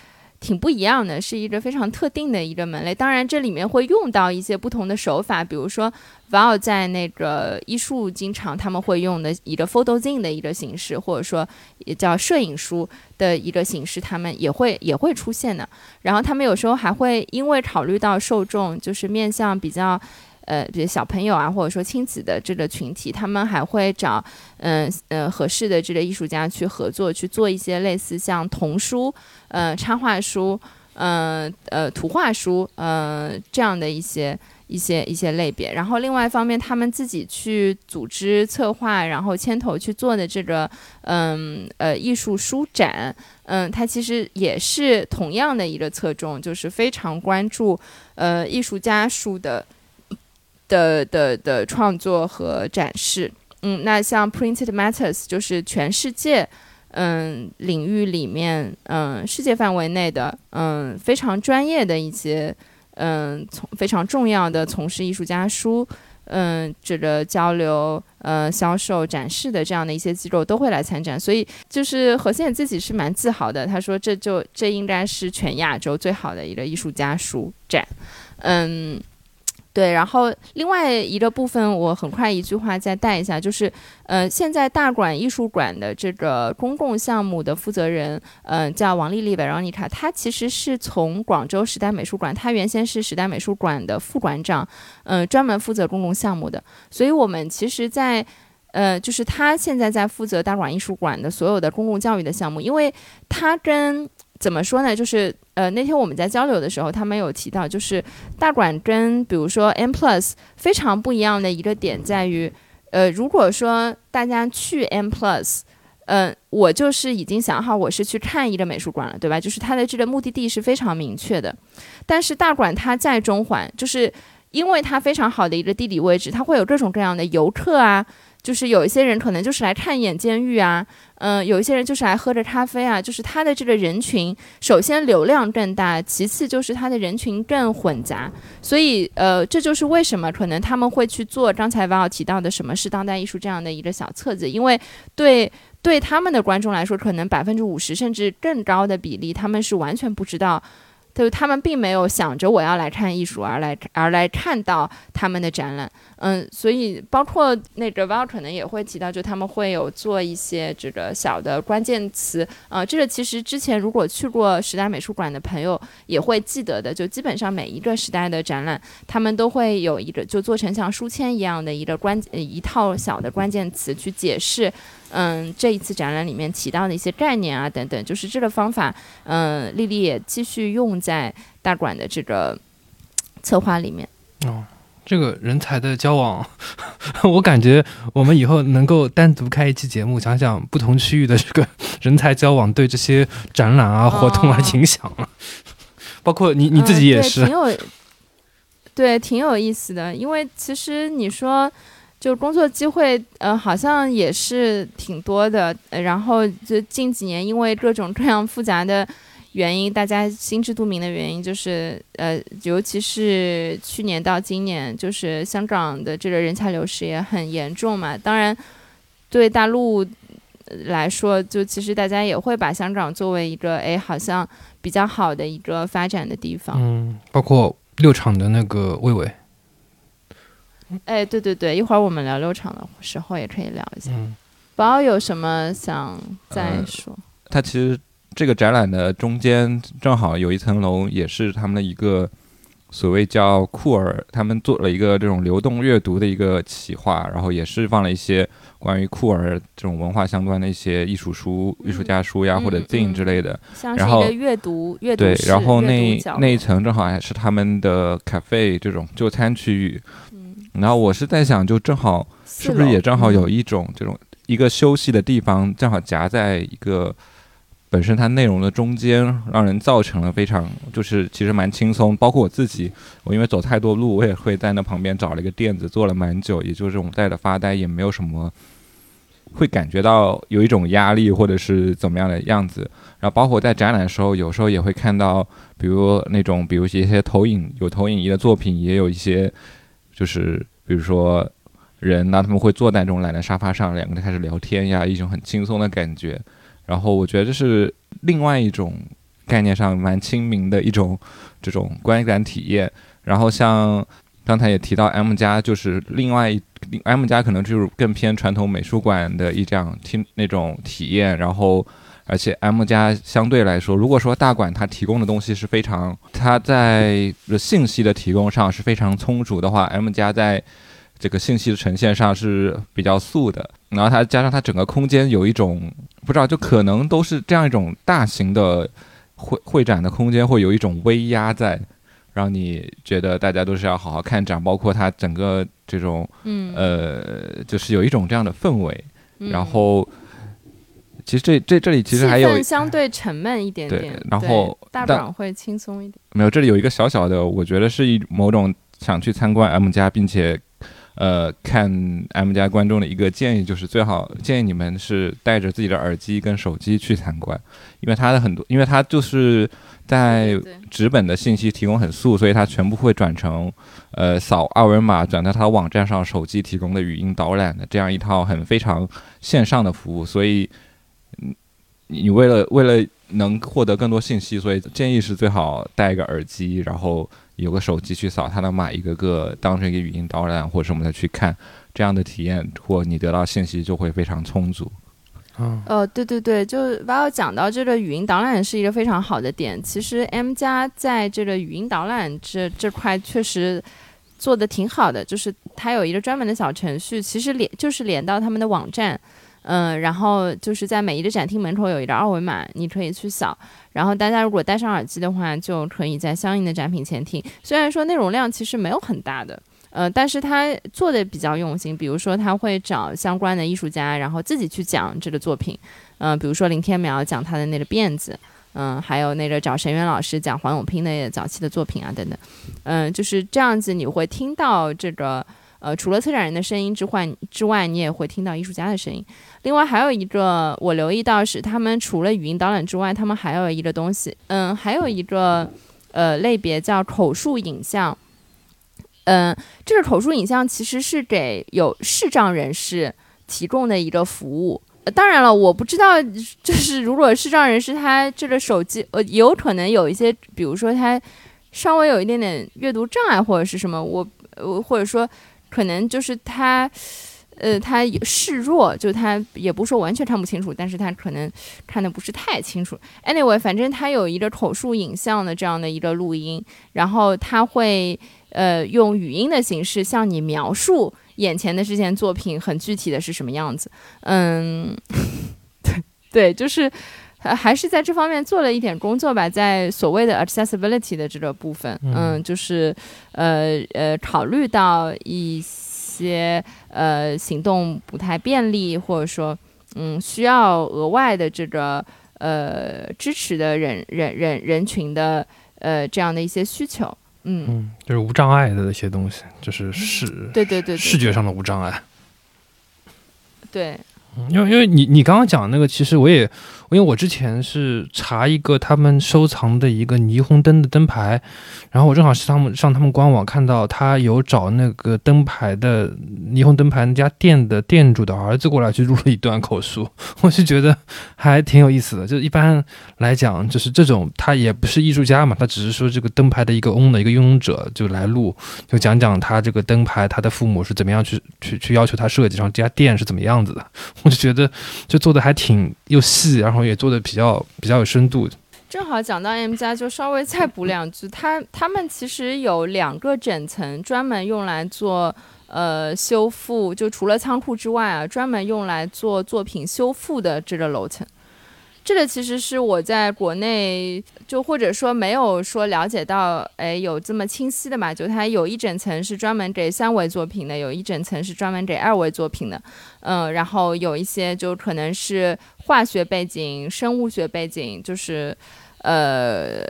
Speaker 2: 挺不一样的，是一个非常特定的一个门类。当然，这里面会用到一些不同的手法，比如说 v o l 在那个艺术经常他们会用的一个 photo zine 的一个形式，或者说也叫摄影书的一个形式，他们也会也会出现的。然后他们有时候还会因为考虑到受众，就是面向比较。呃，比如小朋友啊，或者说亲子的这个群体，他们还会找嗯呃合适的这个艺术家去合作，去做一些类似像童书、呃插画书、嗯呃图画书、嗯这样的一些一些一些类别。然后另外一方面，他们自己去组织策划，然后牵头去做的这个嗯呃艺术书展，嗯，它其实也是同样的一个侧重，就是非常关注呃艺术家书的。的的的创作和展示，嗯，那像 Printed Matters 就是全世界，嗯，领域里面，嗯，世界范围内的，嗯，非常专业的一些，嗯，从非常重要的从事艺术家书，嗯，这个交流，呃，销售、展示的这样的一些机构都会来参展，所以就是何先自己是蛮自豪的，他说这就这应该是全亚洲最好的一个艺术家书展，嗯。对，然后另外一个部分，我很快一句话再带一下，就是，呃，现在大馆艺术馆的这个公共项目的负责人，嗯，叫王丽丽 Veronica，她其实是从广州时代美术馆，她原先是时代美术馆的副馆长，嗯，专门负责公共项目的，所以我们其实，在，呃，就是她现在在负责大馆艺术馆的所有的公共教育的项目，因为她跟怎么说呢？就是呃，那天我们在交流的时候，他们有提到，就是大馆跟比如说 M Plus 非常不一样的一个点在于，呃，如果说大家去 M Plus，嗯，我就是已经想好我是去看一个美术馆了，对吧？就是它的这个目的地是非常明确的。但是大馆它在中环，就是因为它非常好的一个地理位置，它会有各种各样的游客啊。就是有一些人可能就是来看一眼监狱啊，嗯，有一些人就是来喝着咖啡啊，就是他的这个人群，首先流量更大，其次就是他的人群更混杂，所以呃，这就是为什么可能他们会去做刚才王老提到的什么是当代艺术这样的一个小册子，因为对对他们的观众来说，可能百分之五十甚至更高的比例，他们是完全不知道就是他们并没有想着我要来看艺术而来而来看到他们的展览，嗯，所以包括那个 Val 可能也会提到，就他们会有做一些这个小的关键词，呃，这个其实之前如果去过时代美术馆的朋友也会记得的，就基本上每一个时代的展览，他们都会有一个就做成像书签一样的一个关一套小的关键词去解释。嗯，这一次展览里面提到的一些概念啊，等等，就是这个方法，嗯，丽丽也继续用在大馆的这个策划里面。
Speaker 1: 哦，这个人才的交往，我感觉我们以后能够单独开一期节目，讲讲不同区域的这个人才交往对这些展览啊、活动啊影响包括你你自己也是，
Speaker 2: 挺有，对，挺有意思的，因为其实你说。就工作机会，呃，好像也是挺多的。然后就近几年，因为各种各样复杂的原因，大家心知肚明的原因，就是呃，尤其是去年到今年，就是香港的这个人才流失也很严重嘛。当然，对大陆来说，就其实大家也会把香港作为一个哎，好像比较好的一个发展的地方。
Speaker 1: 嗯，包括六厂的那个魏伟。
Speaker 2: 哎，对对对，一会儿我们聊六场的时候也可以聊一下。宝有什么想再说？
Speaker 3: 它其实这个展览的中间正好有一层楼，也是他们的一个所谓叫库尔，他们做了一个这种流动阅读的一个企划，然后也是放了一些关于库尔这种文化相关的一些艺术书、艺术家书呀，或者 Zine 之类的。然后
Speaker 2: 阅读阅读
Speaker 3: 对，然后那那一层正好还是他们的 cafe 这种就餐区域。然后我是在想，就正好是不是也正好有一种这种一个休息的地方，正好夹在一个本身它内容的中间，让人造成了非常就是其实蛮轻松。包括我自己，我因为走太多路，我也会在那旁边找了一个垫子坐了蛮久，也就是这种在的发呆，也没有什么会感觉到有一种压力或者是怎么样的样子。然后包括在展览的时候，有时候也会看到，比如那种比如一些投影有投影仪的作品，也有一些。就是比如说人，那他们会坐在这种懒的沙发上，两个人开始聊天呀，一种很轻松的感觉。然后我觉得这是另外一种概念上蛮亲民的一种这种观感体验。然后像刚才也提到 M 家，就是另外一 M 家可能就是更偏传统美术馆的一这样听那种体验。然后。而且 M 加相对来说，如果说大馆它提供的东西是非常，它在信息的提供上是非常充足的话，M 加在这个信息的呈现上是比较素的。然后它加上它整个空间有一种不知道，就可能都是这样一种大型的会会展的空间，会有一种威压在，让你觉得大家都是要好好看展，包括它整个这种，
Speaker 2: 嗯，
Speaker 3: 呃，就是有一种这样的氛围，然后。其实这这这里其实还有
Speaker 2: 相对沉闷一点点，
Speaker 3: 然后
Speaker 2: 大馆会轻松一点。
Speaker 3: 没有，这里有一个小小的，我觉得是一某种想去参观 M 家，并且呃看 M 家观众的一个建议，就是最好建议你们是带着自己的耳机跟手机去参观，因为它的很多，因为它就是在纸本的信息提供很素，所以它全部会转成呃扫二维码转到它网站上，手机提供的语音导览的这样一套很非常线上的服务，所以。你为了为了能获得更多信息，所以建议是最好带一个耳机，然后有个手机去扫它的码，一个个当成一个语音导览或者什么的去看，这样的体验或你得到信息就会非常充足。
Speaker 1: 嗯，
Speaker 2: 哦，对对对，就把我讲到这个语音导览是一个非常好的点。其实 M 加在这个语音导览这这块确实做的挺好的，就是它有一个专门的小程序，其实连就是连到他们的网站。嗯，然后就是在每一个展厅门口有一个二维码，你可以去扫。然后大家如果戴上耳机的话，就可以在相应的展品前听。虽然说内容量其实没有很大的，呃，但是他做的比较用心。比如说他会找相关的艺术家，然后自己去讲这个作品。嗯，比如说林天苗讲他的那个辫子，嗯，还有那个找沈源老师讲黄永平的早期的作品啊等等。嗯，就是这样子，你会听到这个。呃，除了策展人的声音之外，之外，你也会听到艺术家的声音。另外，还有一个我留意到是，他们除了语音导览之外，他们还有一个东西，嗯，还有一个呃类别叫口述影像。嗯，这个口述影像其实是给有视障人士提供的一个服务。呃当然了，我不知道，就是如果视障人士他这个手机，呃，有可能有一些，比如说他稍微有一点点阅读障碍或者是什么，我呃或者说可能就是他。呃，他示弱，就他也不说完全看不清楚，但是他可能看的不是太清楚。Anyway，反正他有一个口述影像的这样的一个录音，然后他会呃用语音的形式向你描述眼前的这件作品很具体的是什么样子。嗯，对，就是还是在这方面做了一点工作吧，在所谓的 accessibility 的这个部分，嗯，就是呃呃考虑到一。些呃行动不太便利，或者说嗯需要额外的这个呃支持的人人人人群的呃这样的一些需求，
Speaker 1: 嗯。嗯，就是无障碍的一些东西，就是视
Speaker 2: 对对对
Speaker 1: 视觉上的无障碍，
Speaker 2: 对，
Speaker 1: 因为因为你你刚刚讲那个，其实我也。因为我之前是查一个他们收藏的一个霓虹灯的灯牌，然后我正好是他们上他们官网看到他有找那个灯牌的霓虹灯牌那家店的店主的儿子过来去录了一段口述，我就觉得还挺有意思的。就一般来讲，就是这种他也不是艺术家嘛，他只是说这个灯牌的一个 own 的一个拥有者就来录，就讲讲他这个灯牌他的父母是怎么样去去去要求他设计，然后这家店是怎么样子的，我就觉得就做的还挺又细，然后。也做的比较比较有深度。
Speaker 2: 正好讲到 M 家，就稍微再补两句。他他们其实有两个整层，专门用来做呃修复，就除了仓库之外啊，专门用来做作品修复的这个楼层。这个其实是我在国内就或者说没有说了解到，哎，有这么清晰的嘛？就它有一整层是专门给三维作品的，有一整层是专门给二维作品的，嗯，然后有一些就可能是化学背景、生物学背景，就是呃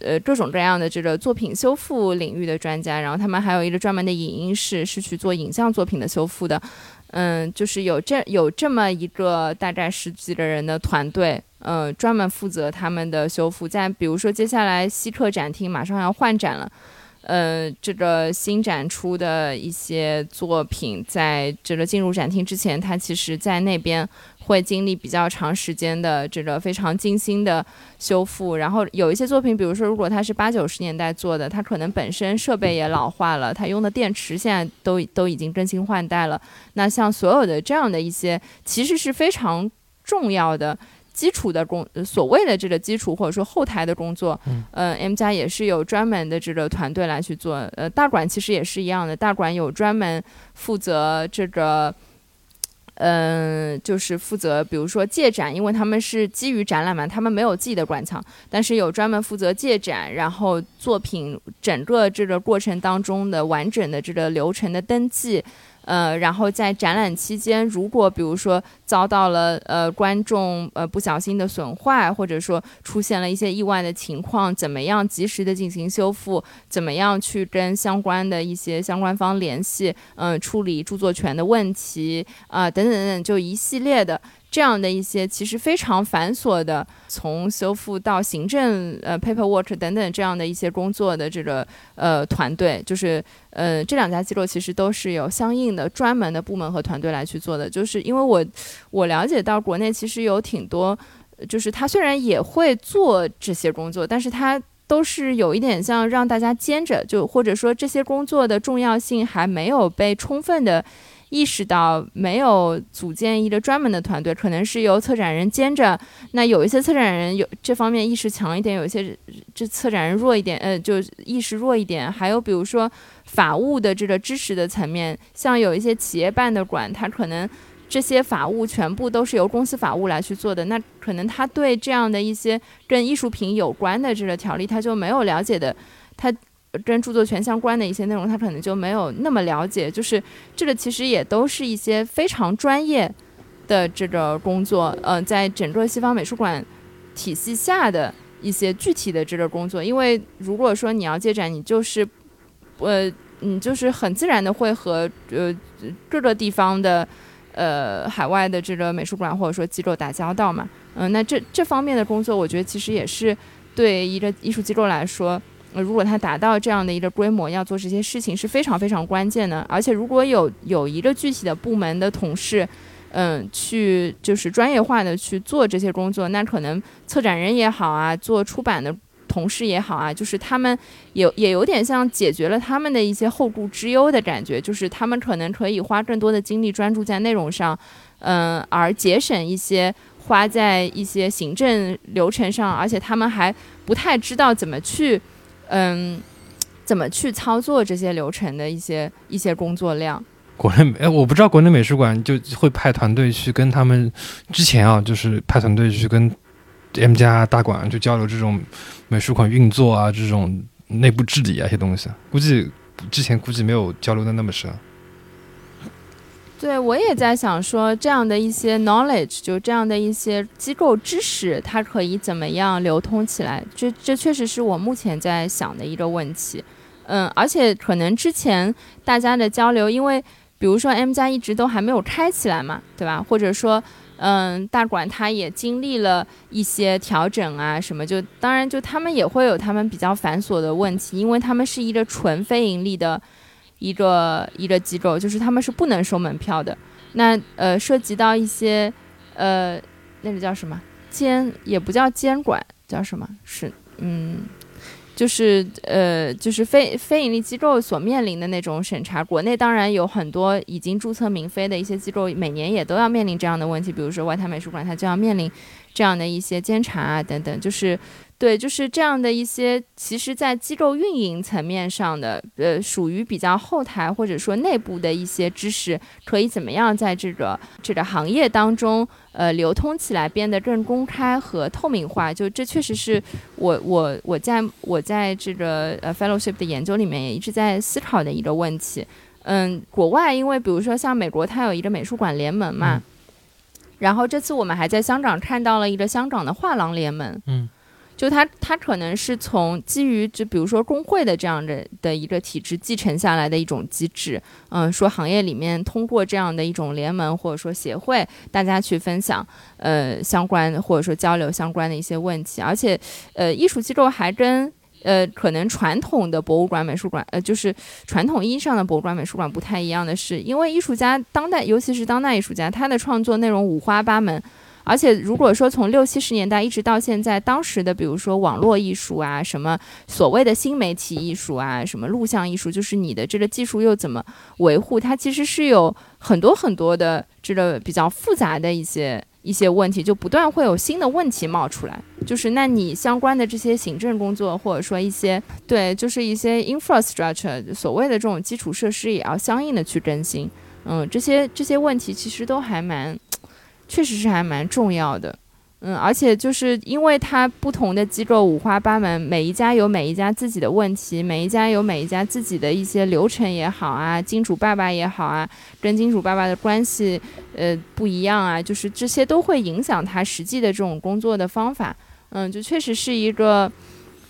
Speaker 2: 呃各种各样的这个作品修复领域的专家，然后他们还有一个专门的影音室是去做影像作品的修复的。嗯，就是有这有这么一个大概十几个人的团队，嗯，专门负责他们的修复。在比如说接下来西客展厅马上要换展了，呃，这个新展出的一些作品，在这个进入展厅之前，它其实在那边。会经历比较长时间的这个非常精心的修复，然后有一些作品，比如说如果它是八九十年代做的，它可能本身设备也老化了，它用的电池现在都都已经更新换代了。那像所有的这样的一些，其实是非常重要的基础的工，所谓的这个基础或者说后台的工作，嗯，M 家也是有专门的这个团队来去做。呃，大馆其实也是一样的，大馆有专门负责这个。嗯，就是负责，比如说借展，因为他们是基于展览嘛，他们没有自己的馆藏，但是有专门负责借展，然后作品整个这个过程当中的完整的这个流程的登记。呃，然后在展览期间，如果比如说遭到了呃观众呃不小心的损坏，或者说出现了一些意外的情况，怎么样及时的进行修复？怎么样去跟相关的一些相关方联系？嗯，处理著作权的问题啊，等等等等，就一系列的。这样的一些其实非常繁琐的，从修复到行政呃 paperwork 等等这样的一些工作的这个呃团队，就是呃这两家机构其实都是有相应的专门的部门和团队来去做的。就是因为我我了解到国内其实有挺多，就是他虽然也会做这些工作，但是他都是有一点像让大家兼着，就或者说这些工作的重要性还没有被充分的。意识到没有组建一个专门的团队，可能是由策展人兼着。那有一些策展人有这方面意识强一点，有一些这策展人弱一点，呃，就意识弱一点。还有比如说法务的这个知识的层面，像有一些企业办的馆，他可能这些法务全部都是由公司法务来去做的，那可能他对这样的一些跟艺术品有关的这个条例，他就没有了解的，他。跟著作权相关的一些内容，他可能就没有那么了解。就是这个其实也都是一些非常专业的这个工作，嗯，在整个西方美术馆体系下的一些具体的这个工作。因为如果说你要借展，你就是呃，你就是很自然的会和呃各个地方的呃海外的这个美术馆或者说机构打交道嘛。嗯，那这这方面的工作，我觉得其实也是对一个艺术机构来说。呃，如果它达到这样的一个规模，要做这些事情是非常非常关键的。而且如果有有一个具体的部门的同事，嗯，去就是专业化的去做这些工作，那可能策展人也好啊，做出版的同事也好啊，就是他们有也有点像解决了他们的一些后顾之忧的感觉，就是他们可能可以花更多的精力专注在内容上，嗯，而节省一些花在一些行政流程上，而且他们还不太知道怎么去，嗯，怎么去操作这些流程的一些一些工作量。
Speaker 1: 国内美，哎，我不知道国内美术馆就会派团队去跟他们之前啊，就是派团队去跟 M 家大馆就交流这种美术馆运作啊，这种内部治理啊一些东西。估计之前估计没有交流的那么深。
Speaker 2: 对，我也在想说，这样的一些 knowledge，就这样的一些机构知识，它可以怎么样流通起来？这这确实是我目前在想的一个问题。嗯，而且可能之前大家的交流，因为比如说 M 加一直都还没有开起来嘛，对吧？或者说，嗯，大馆它也经历了一些调整啊，什么就当然就他们也会有他们比较繁琐的问题，因为他们是一个纯非盈利的一个一个机构，就是他们是不能收门票的。那呃，涉及到一些呃，那个叫什么监，也不叫监管，叫什么是嗯。就是呃，就是非非盈利机构所面临的那种审查。国内当然有很多已经注册名非的一些机构，每年也都要面临这样的问题。比如说外滩美术馆，它就要面临这样的一些监察啊等等。就是。对，就是这样的一些，其实，在机构运营层面上的，呃，属于比较后台或者说内部的一些知识，可以怎么样在这个这个行业当中，呃，流通起来，变得更公开和透明化。就这确实是我我我在我在这个呃 fellowship 的研究里面也一直在思考的一个问题。嗯，国外因为比如说像美国，它有一个美术馆联盟嘛，然后这次我们还在香港看到了一个香港的画廊联盟。
Speaker 1: 嗯。
Speaker 2: 就它，它可能是从基于就比如说工会的这样的的一个体制继承下来的一种机制，嗯，说行业里面通过这样的一种联盟或者说协会，大家去分享呃相关或者说交流相关的一些问题，而且呃艺术机构还跟呃可能传统的博物馆美术馆呃就是传统意义上的博物馆美术馆不太一样的是，因为艺术家当代尤其是当代艺术家，他的创作内容五花八门。而且，如果说从六七十年代一直到现在，当时的比如说网络艺术啊，什么所谓的新媒体艺术啊，什么录像艺术，就是你的这个技术又怎么维护？它其实是有很多很多的这个比较复杂的一些一些问题，就不断会有新的问题冒出来。就是那你相关的这些行政工作，或者说一些对，就是一些 infrastructure 所谓的这种基础设施，也要相应的去更新。嗯，这些这些问题其实都还蛮。确实是还蛮重要的，嗯，而且就是因为它不同的机构五花八门，每一家有每一家自己的问题，每一家有每一家自己的一些流程也好啊，金主爸爸也好啊，跟金主爸爸的关系呃不一样啊，就是这些都会影响他实际的这种工作的方法，嗯，就确实是一个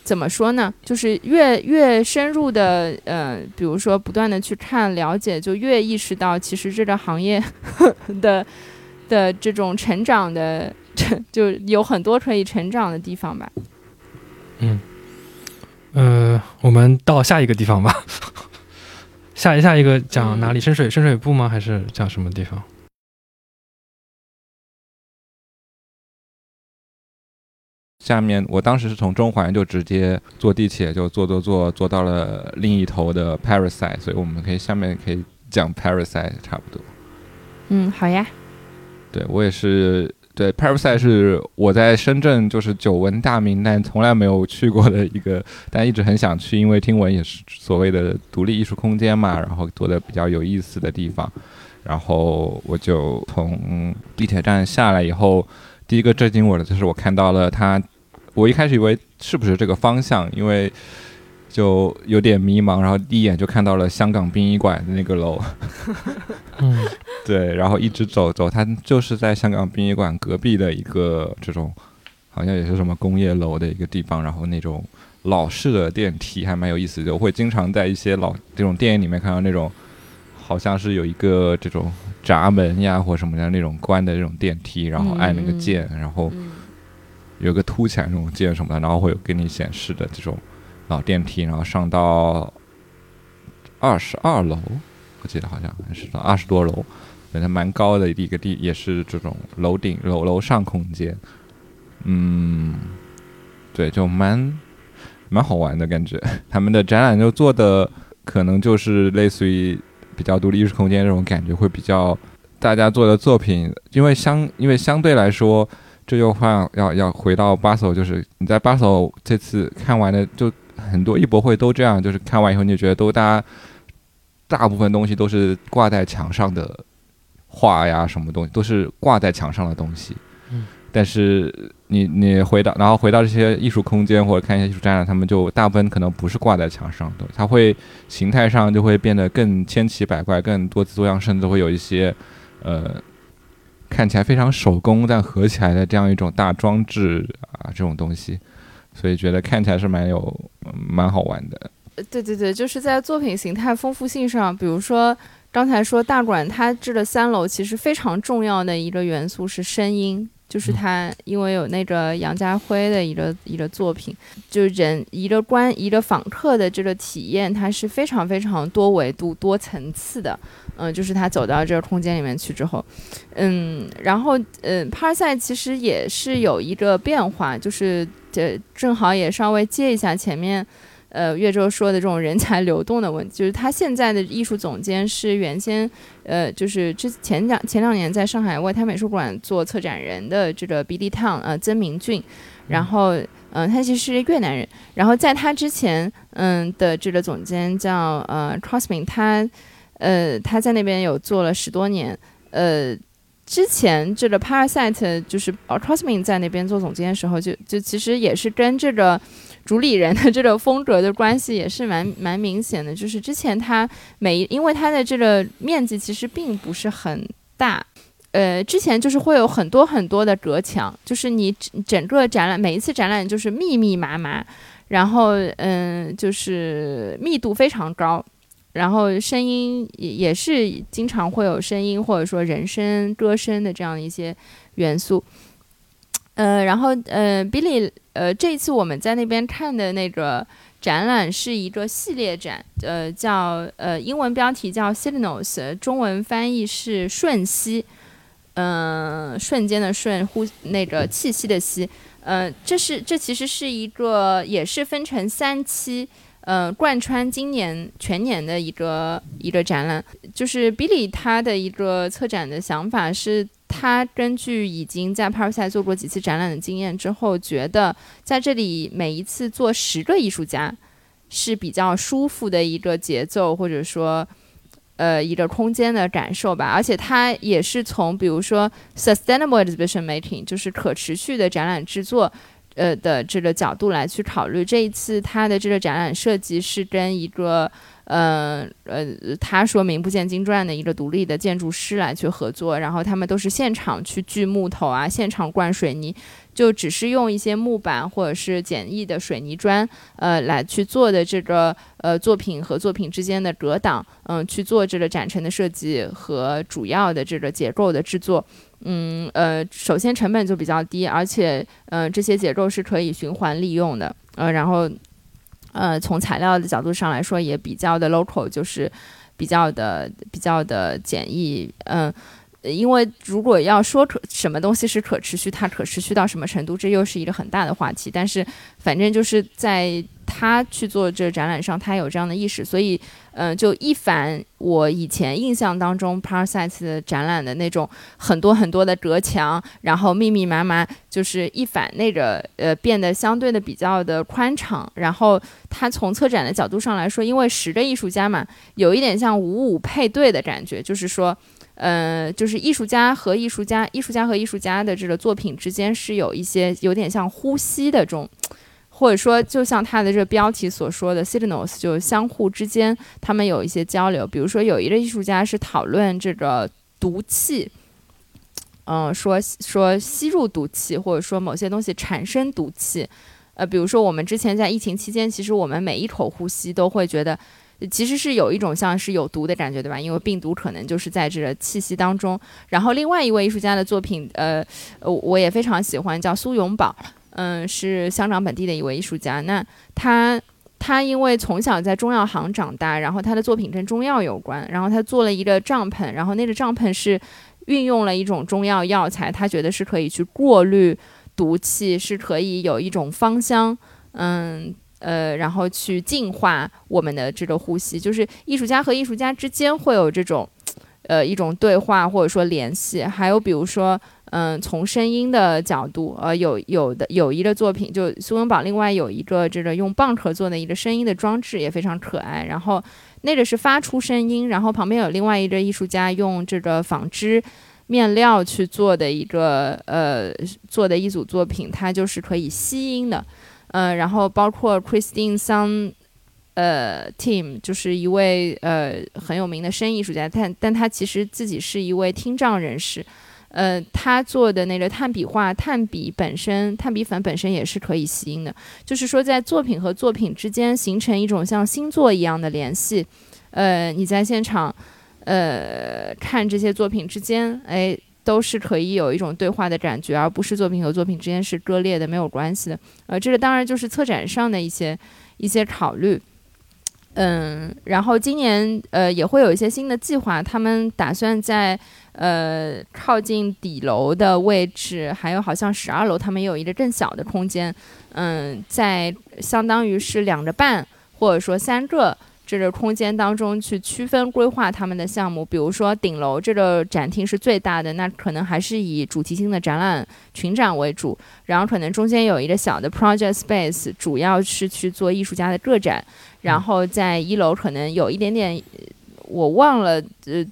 Speaker 2: 怎么说呢？就是越越深入的呃，比如说不断的去看了解，就越意识到其实这个行业 的。的这种成长的，就有很多可以成长的地方吧。
Speaker 1: 嗯，呃，我们到下一个地方吧。下一下一个讲哪里？深水深水埗吗？还是讲什么地方？
Speaker 3: 下面我当时是从中环就直接坐地铁，就坐坐坐坐到了另一头的 Parasite，所以我们可以下面可以讲 Parasite 差不多。
Speaker 2: 嗯，好呀。
Speaker 3: 对我也是，对 Parasite 是我在深圳就是久闻大名，但从来没有去过的一个，但一直很想去，因为听闻也是所谓的独立艺术空间嘛，然后做的比较有意思的地方，然后我就从地铁站下来以后，第一个震惊我的就是我看到了它，我一开始以为是不是这个方向，因为。就有点迷茫，然后第一眼就看到了香港殡仪馆的那个楼，
Speaker 1: 嗯，
Speaker 3: 对，然后一直走走，它就是在香港殡仪馆隔壁的一个这种，好像也是什么工业楼的一个地方，然后那种老式的电梯还蛮有意思的，我会经常在一些老这种电影里面看到那种，好像是有一个这种闸门呀或什么的那种关的这种电梯，然后按那个键，然后有个凸起来那种键什么的，然后会有给你显示的这种。老电梯，然后上到二十二楼，我记得好像是到二十多楼，反正蛮高的一个地，也是这种楼顶楼楼上空间，嗯，对，就蛮蛮好玩的感觉。他们的展览就做的可能就是类似于比较独立艺术空间这种感觉，会比较大家做的作品，因为相因为相对来说，这又换要要回到巴塞，就是你在巴塞这次看完的就很多艺博会都这样，就是看完以后你就觉得都大家大部分东西都是挂在墙上的画呀，什么东西都是挂在墙上的东西。
Speaker 1: 嗯，
Speaker 3: 但是你你回到然后回到这些艺术空间或者看一些艺术展览，他们就大部分可能不是挂在墙上的，它会形态上就会变得更千奇百怪、更多姿多样，甚至会有一些呃看起来非常手工但合起来的这样一种大装置啊这种东西，所以觉得看起来是蛮有蛮好玩的。
Speaker 2: 呃对对对，就是在作品形态丰富性上，比如说刚才说大馆它制的三楼，其实非常重要的一个元素是声音，就是它因为有那个杨家辉的一个一个作品，就是人一个观一个访客的这个体验，它是非常非常多维度、多层次的。嗯、就是他走到这个空间里面去之后，嗯，然后嗯，帕尔赛其实也是有一个变化，就是这正好也稍微接一下前面。呃，岳州说的这种人才流动的问题，就是他现在的艺术总监是原先，呃，就是之前两前两年在上海外滩美术馆做策展人的这个 B D Town 呃曾明俊，然后嗯、呃他其实是越南人，然后在他之前嗯的这个总监叫呃 Crossman，他呃他在那边有做了十多年，呃。之前这个 Parasite 就是呃 Crossman 在那边做总监的时候就，就其实也是跟这个主理人的这个风格的关系也是蛮 蛮明显的，就是之前他每一因为他的这个面积其实并不是很大，呃，之前就是会有很多很多的隔墙，就是你整整个展览每一次展览就是密密麻麻，然后嗯，就是密度非常高。然后声音也也是经常会有声音或者说人声、歌声的这样一些元素，呃，然后呃，Billy，呃，这一次我们在那边看的那个展览是一个系列展，呃，叫呃英文标题叫 Signals，中文翻译是瞬息，嗯、瞬间的瞬，呼那个气息的息，呃，这是这其实是一个也是分成三期。呃，贯穿今年全年的一个一个展览，就是 Billy 他的一个策展的想法是，他根据已经在帕尔赛做过几次展览的经验之后，觉得在这里每一次做十个艺术家是比较舒服的一个节奏，或者说呃一个空间的感受吧。而且他也是从比如说 sustainable exhibition making，就是可持续的展览制作。呃的这个角度来去考虑，这一次他的这个展览设计是跟一个呃呃他说名不见经传的一个独立的建筑师来去合作，然后他们都是现场去锯木头啊，现场灌水泥，就只是用一些木板或者是简易的水泥砖呃来去做的这个呃作品和作品之间的隔挡，嗯、去做这个展陈的设计和主要的这个结构的制作。嗯，呃，首先成本就比较低，而且，呃，这些结构是可以循环利用的，呃，然后，呃，从材料的角度上来说也比较的 local，就是比较的比较的简易，嗯、因为如果要说可什么东西是可持续，它可持续到什么程度，这又是一个很大的话题。但是反正就是在他去做这展览上，他有这样的意识，所以，嗯、就一反我以前印象当中 Parasite 展览的那种很多很多的隔墙，然后密密麻麻，就是一反那个呃变得相对的比较的宽敞。然后他从策展的角度上来说，因为十个艺术家嘛，有一点像五五配对的感觉，就是说。呃，就是艺术家和艺术家，艺术家和艺术家的这个作品之间是有一些有点像呼吸的这种，或者说就像他的这个标题所说的 signals，就相互之间他们有一些交流。比如说有一个艺术家是讨论这个毒气，嗯、说说吸入毒气，或者说某些东西产生毒气。呃，比如说我们之前在疫情期间，其实我们每一口呼吸都会觉得。其实是有一种像是有毒的感觉，对吧？因为病毒可能就是在这个气息当中。然后另外一位艺术家的作品，呃，呃我也非常喜欢，叫苏永宝，嗯、是香港本地的一位艺术家。那他他因为从小在中药行长大，然后他的作品跟中药有关，然后他做了一个帐篷，然后那个帐篷是运用了一种中药药材，他觉得是可以去过滤毒气，是可以有一种芳香，嗯呃，然后去净化我们的这个呼吸，就是艺术家和艺术家之间会有这种。呃，一种对话或者说联系，还有比如说，嗯，从声音的角度，呃，有有的有一个作品，就苏文宝另外有一个这个用蚌壳做的一个声音的装置，也非常可爱。然后那个是发出声音，然后旁边有另外一个艺术家用这个纺织面料去做的一个呃做的一组作品，它就是可以吸音的，嗯，然后包括 Christine Sun。呃，Team 就是一位呃很有名的声音艺术家，但但他其实自己是一位听障人士。呃，他做的那个炭笔画，炭笔本身，炭笔粉本身也是可以吸音的。就是说，在作品和作品之间形成一种像星座一样的联系。呃，你在现场，呃，看这些作品之间，哎，都是可以有一种对话的感觉，而不是作品和作品之间是割裂的、没有关系的。呃，这个当然就是策展上的一些一些考虑。嗯，然后今年呃也会有一些新的计划，他们打算在呃靠近底楼的位置，还有好像十二楼，他们有一个更小的空间，嗯，在相当于是两个半或者说三个。这个空间当中去区分规划他们的项目，比如说顶楼这个展厅是最大的，那可能还是以主题性的展览群展为主，然后可能中间有一个小的 project space，主要是去做艺术家的个展，然后在一楼可能有一点点，我忘了，呃，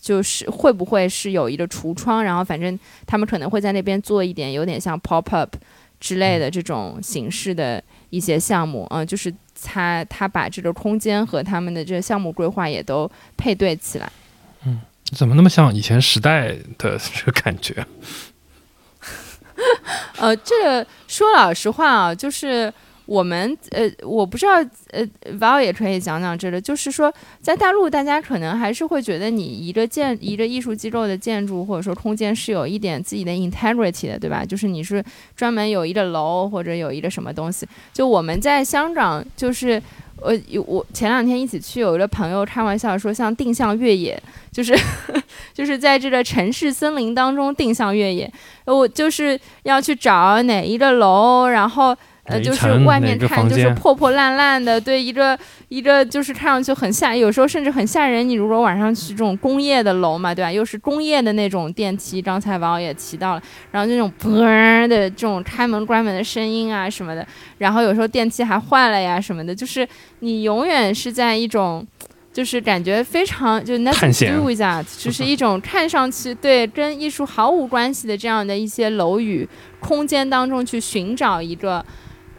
Speaker 2: 就是会不会是有一个橱窗，然后反正他们可能会在那边做一点有点像 pop up 之类的这种形式的一些项目，嗯，就是。他他把这个空间和他们的这个项目规划也都配对起来。
Speaker 1: 嗯，怎么那么像以前时代的 这个感觉？
Speaker 2: 呃，这个说老实话啊，就是。我们呃，我不知道呃，Val 也可以讲讲这个，就是说，在大陆，大家可能还是会觉得你一个建一个艺术机构的建筑或者说空间是有一点自己的 integrity 的，对吧？就是你是专门有一个楼或者有一个什么东西。就我们在香港，就是呃，我前两天一起去，有一个朋友开玩笑说，像定向越野，就是 就是在这个城市森林当中定向越野，我就是要去找哪一个楼，然后。呃，就是外面看就是破破烂烂的，对一个一个就是看上去很吓，有时候甚至很吓人。你如果晚上去这种工业的楼嘛，对吧？又是工业的那种电梯，刚才王也提到了，然后那种嘣的这种开门关门的声音啊什么的，然后有时候电梯还坏了呀什么的，就是你永远是在一种。就是感觉非常就 nothing do with that，就是一种看上去对跟艺术毫无关系的这样的一些楼宇空间当中去寻找一个，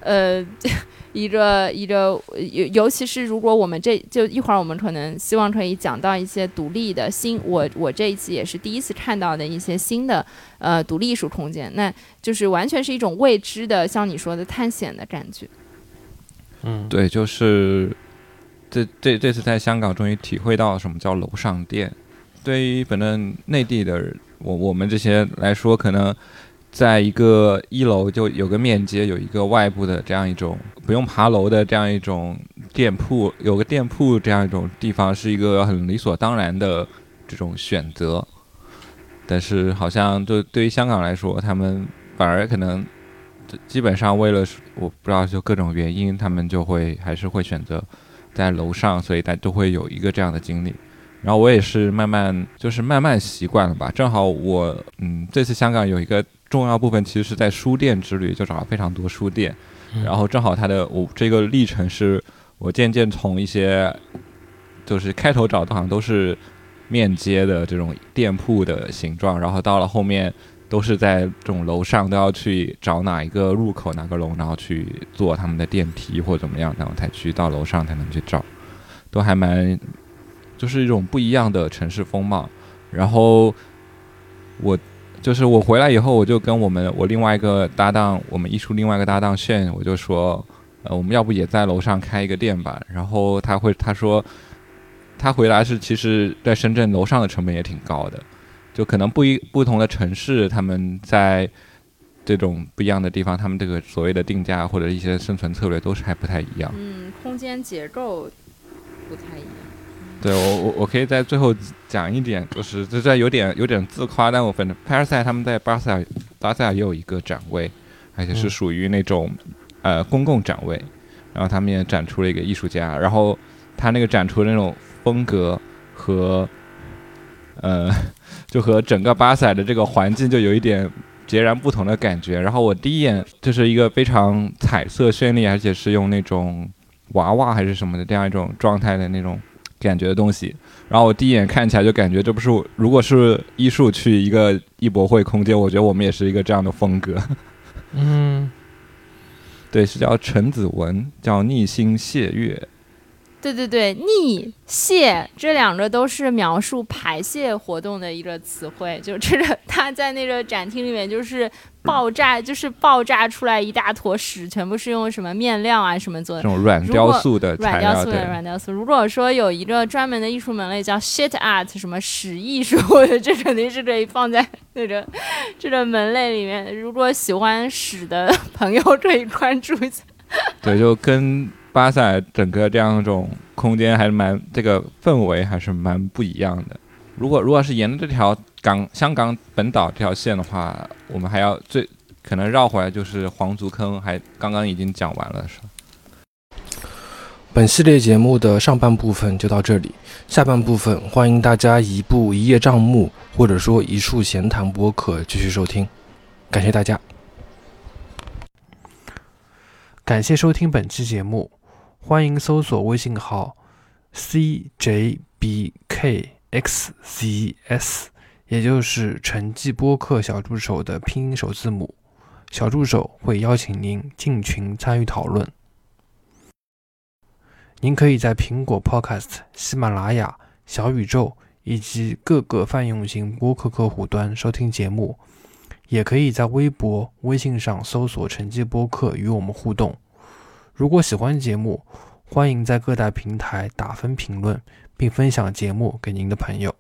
Speaker 2: 呃，一个一个尤尤其是如果我们这就一会儿我们可能希望可以讲到一些独立的新，我我这一次也是第一次看到的一些新的呃独立艺术空间，那就是完全是一种未知的，像你说的探险的感觉。
Speaker 3: 嗯，对，就是。这这这次在香港终于体会到什么叫楼上店。对于反正内地的我我们这些来说，可能在一个一楼就有个面街，有一个外部的这样一种不用爬楼的这样一种店铺，有个店铺这样一种地方是一个很理所当然的这种选择。但是好像对对于香港来说，他们反而可能基本上为了我不知道就各种原因，他们就会还是会选择。在楼上，所以大家都会有一个这样的经历。然后我也是慢慢，就是慢慢习惯了吧。正好我，嗯，这次香港有一个重要部分，其实是在书店之旅，就找了非常多书店。然后正好它的我这个历程是，我渐渐从一些，就是开头找的好像都是面街的这种店铺的形状，然后到了后面。都是在这种楼上都要去找哪一个入口哪个楼，然后去坐他们的电梯或怎么样，然后才去到楼上才能去找，都还蛮，就是一种不一样的城市风貌。然后我就是我回来以后，我就跟我们我另外一个搭档，我们艺术另外一个搭档炫，我就说，呃，我们要不也在楼上开一个店吧？然后他会他说，他回来是其实在深圳楼上的成本也挺高的。就可能不一不同的城市，他们在这种不一样的地方，他们这个所谓的定价或者一些生存策略都是还不太一样。
Speaker 2: 嗯，空间结构不太一样。
Speaker 3: 对我我我可以在最后讲一点，就是这这有点有点自夸，但我反正 p a r a s i t 他们在巴塞尔巴塞尔也有一个展位，而且是属于那种、呃公共展位，然后他们也展出了一个艺术家，然后他那个展出的那种风格和呃就和整个巴塞的这个环境就有一点截然不同的感觉。然后我第一眼就是一个非常彩色绚丽，而且是用那种娃娃还是什么的这样一种状态的那种感觉的东西。然后我第一眼看起来就感觉这不是如果是艺术去一个艺博会空间，我觉得我们也是一个这样的风格。
Speaker 1: 嗯，
Speaker 3: 对，是叫陈子文，叫逆星谢月。
Speaker 2: 对对对，逆泄这两个都是描述排泄活动的一个词汇，就这个他在那个展厅里面就是爆炸，就是爆炸出来一大坨屎，全部是用什么面料啊什么做的。
Speaker 3: 这种软雕塑的
Speaker 2: 软雕塑的，软雕塑，如果说有一个专门的艺术门类叫 shit art，什么屎艺术，这肯定是可以放在那个这个门类里面。如果喜欢屎的 朋友可以关注一下。
Speaker 3: 对，就跟巴塞整个这样一种空间还是蛮这个氛围还是蛮不一样的。如果如果是沿着这条港香港本岛这条线的话，我们还要最可能绕回来就是黄竹坑，还刚刚已经讲完了是吧？
Speaker 1: 本系列节目的上半部分就到这里，下半部分欢迎大家移步一叶障目或者说一树闲谈播客继续收听，感谢大家。感谢收听本期节目，欢迎搜索微信号 cjbkxzs，也就是陈记播客小助手的拼音首字母。小助手会邀请您进群参与讨论。您可以在苹果 Podcast、喜马拉雅、小宇宙以及各个泛用型播客客户端收听节目，也可以在微博、微信上搜索“陈记播客”与我们互动。如果喜欢节目，欢迎在各大平台打分评论，并分享节目给您的朋友。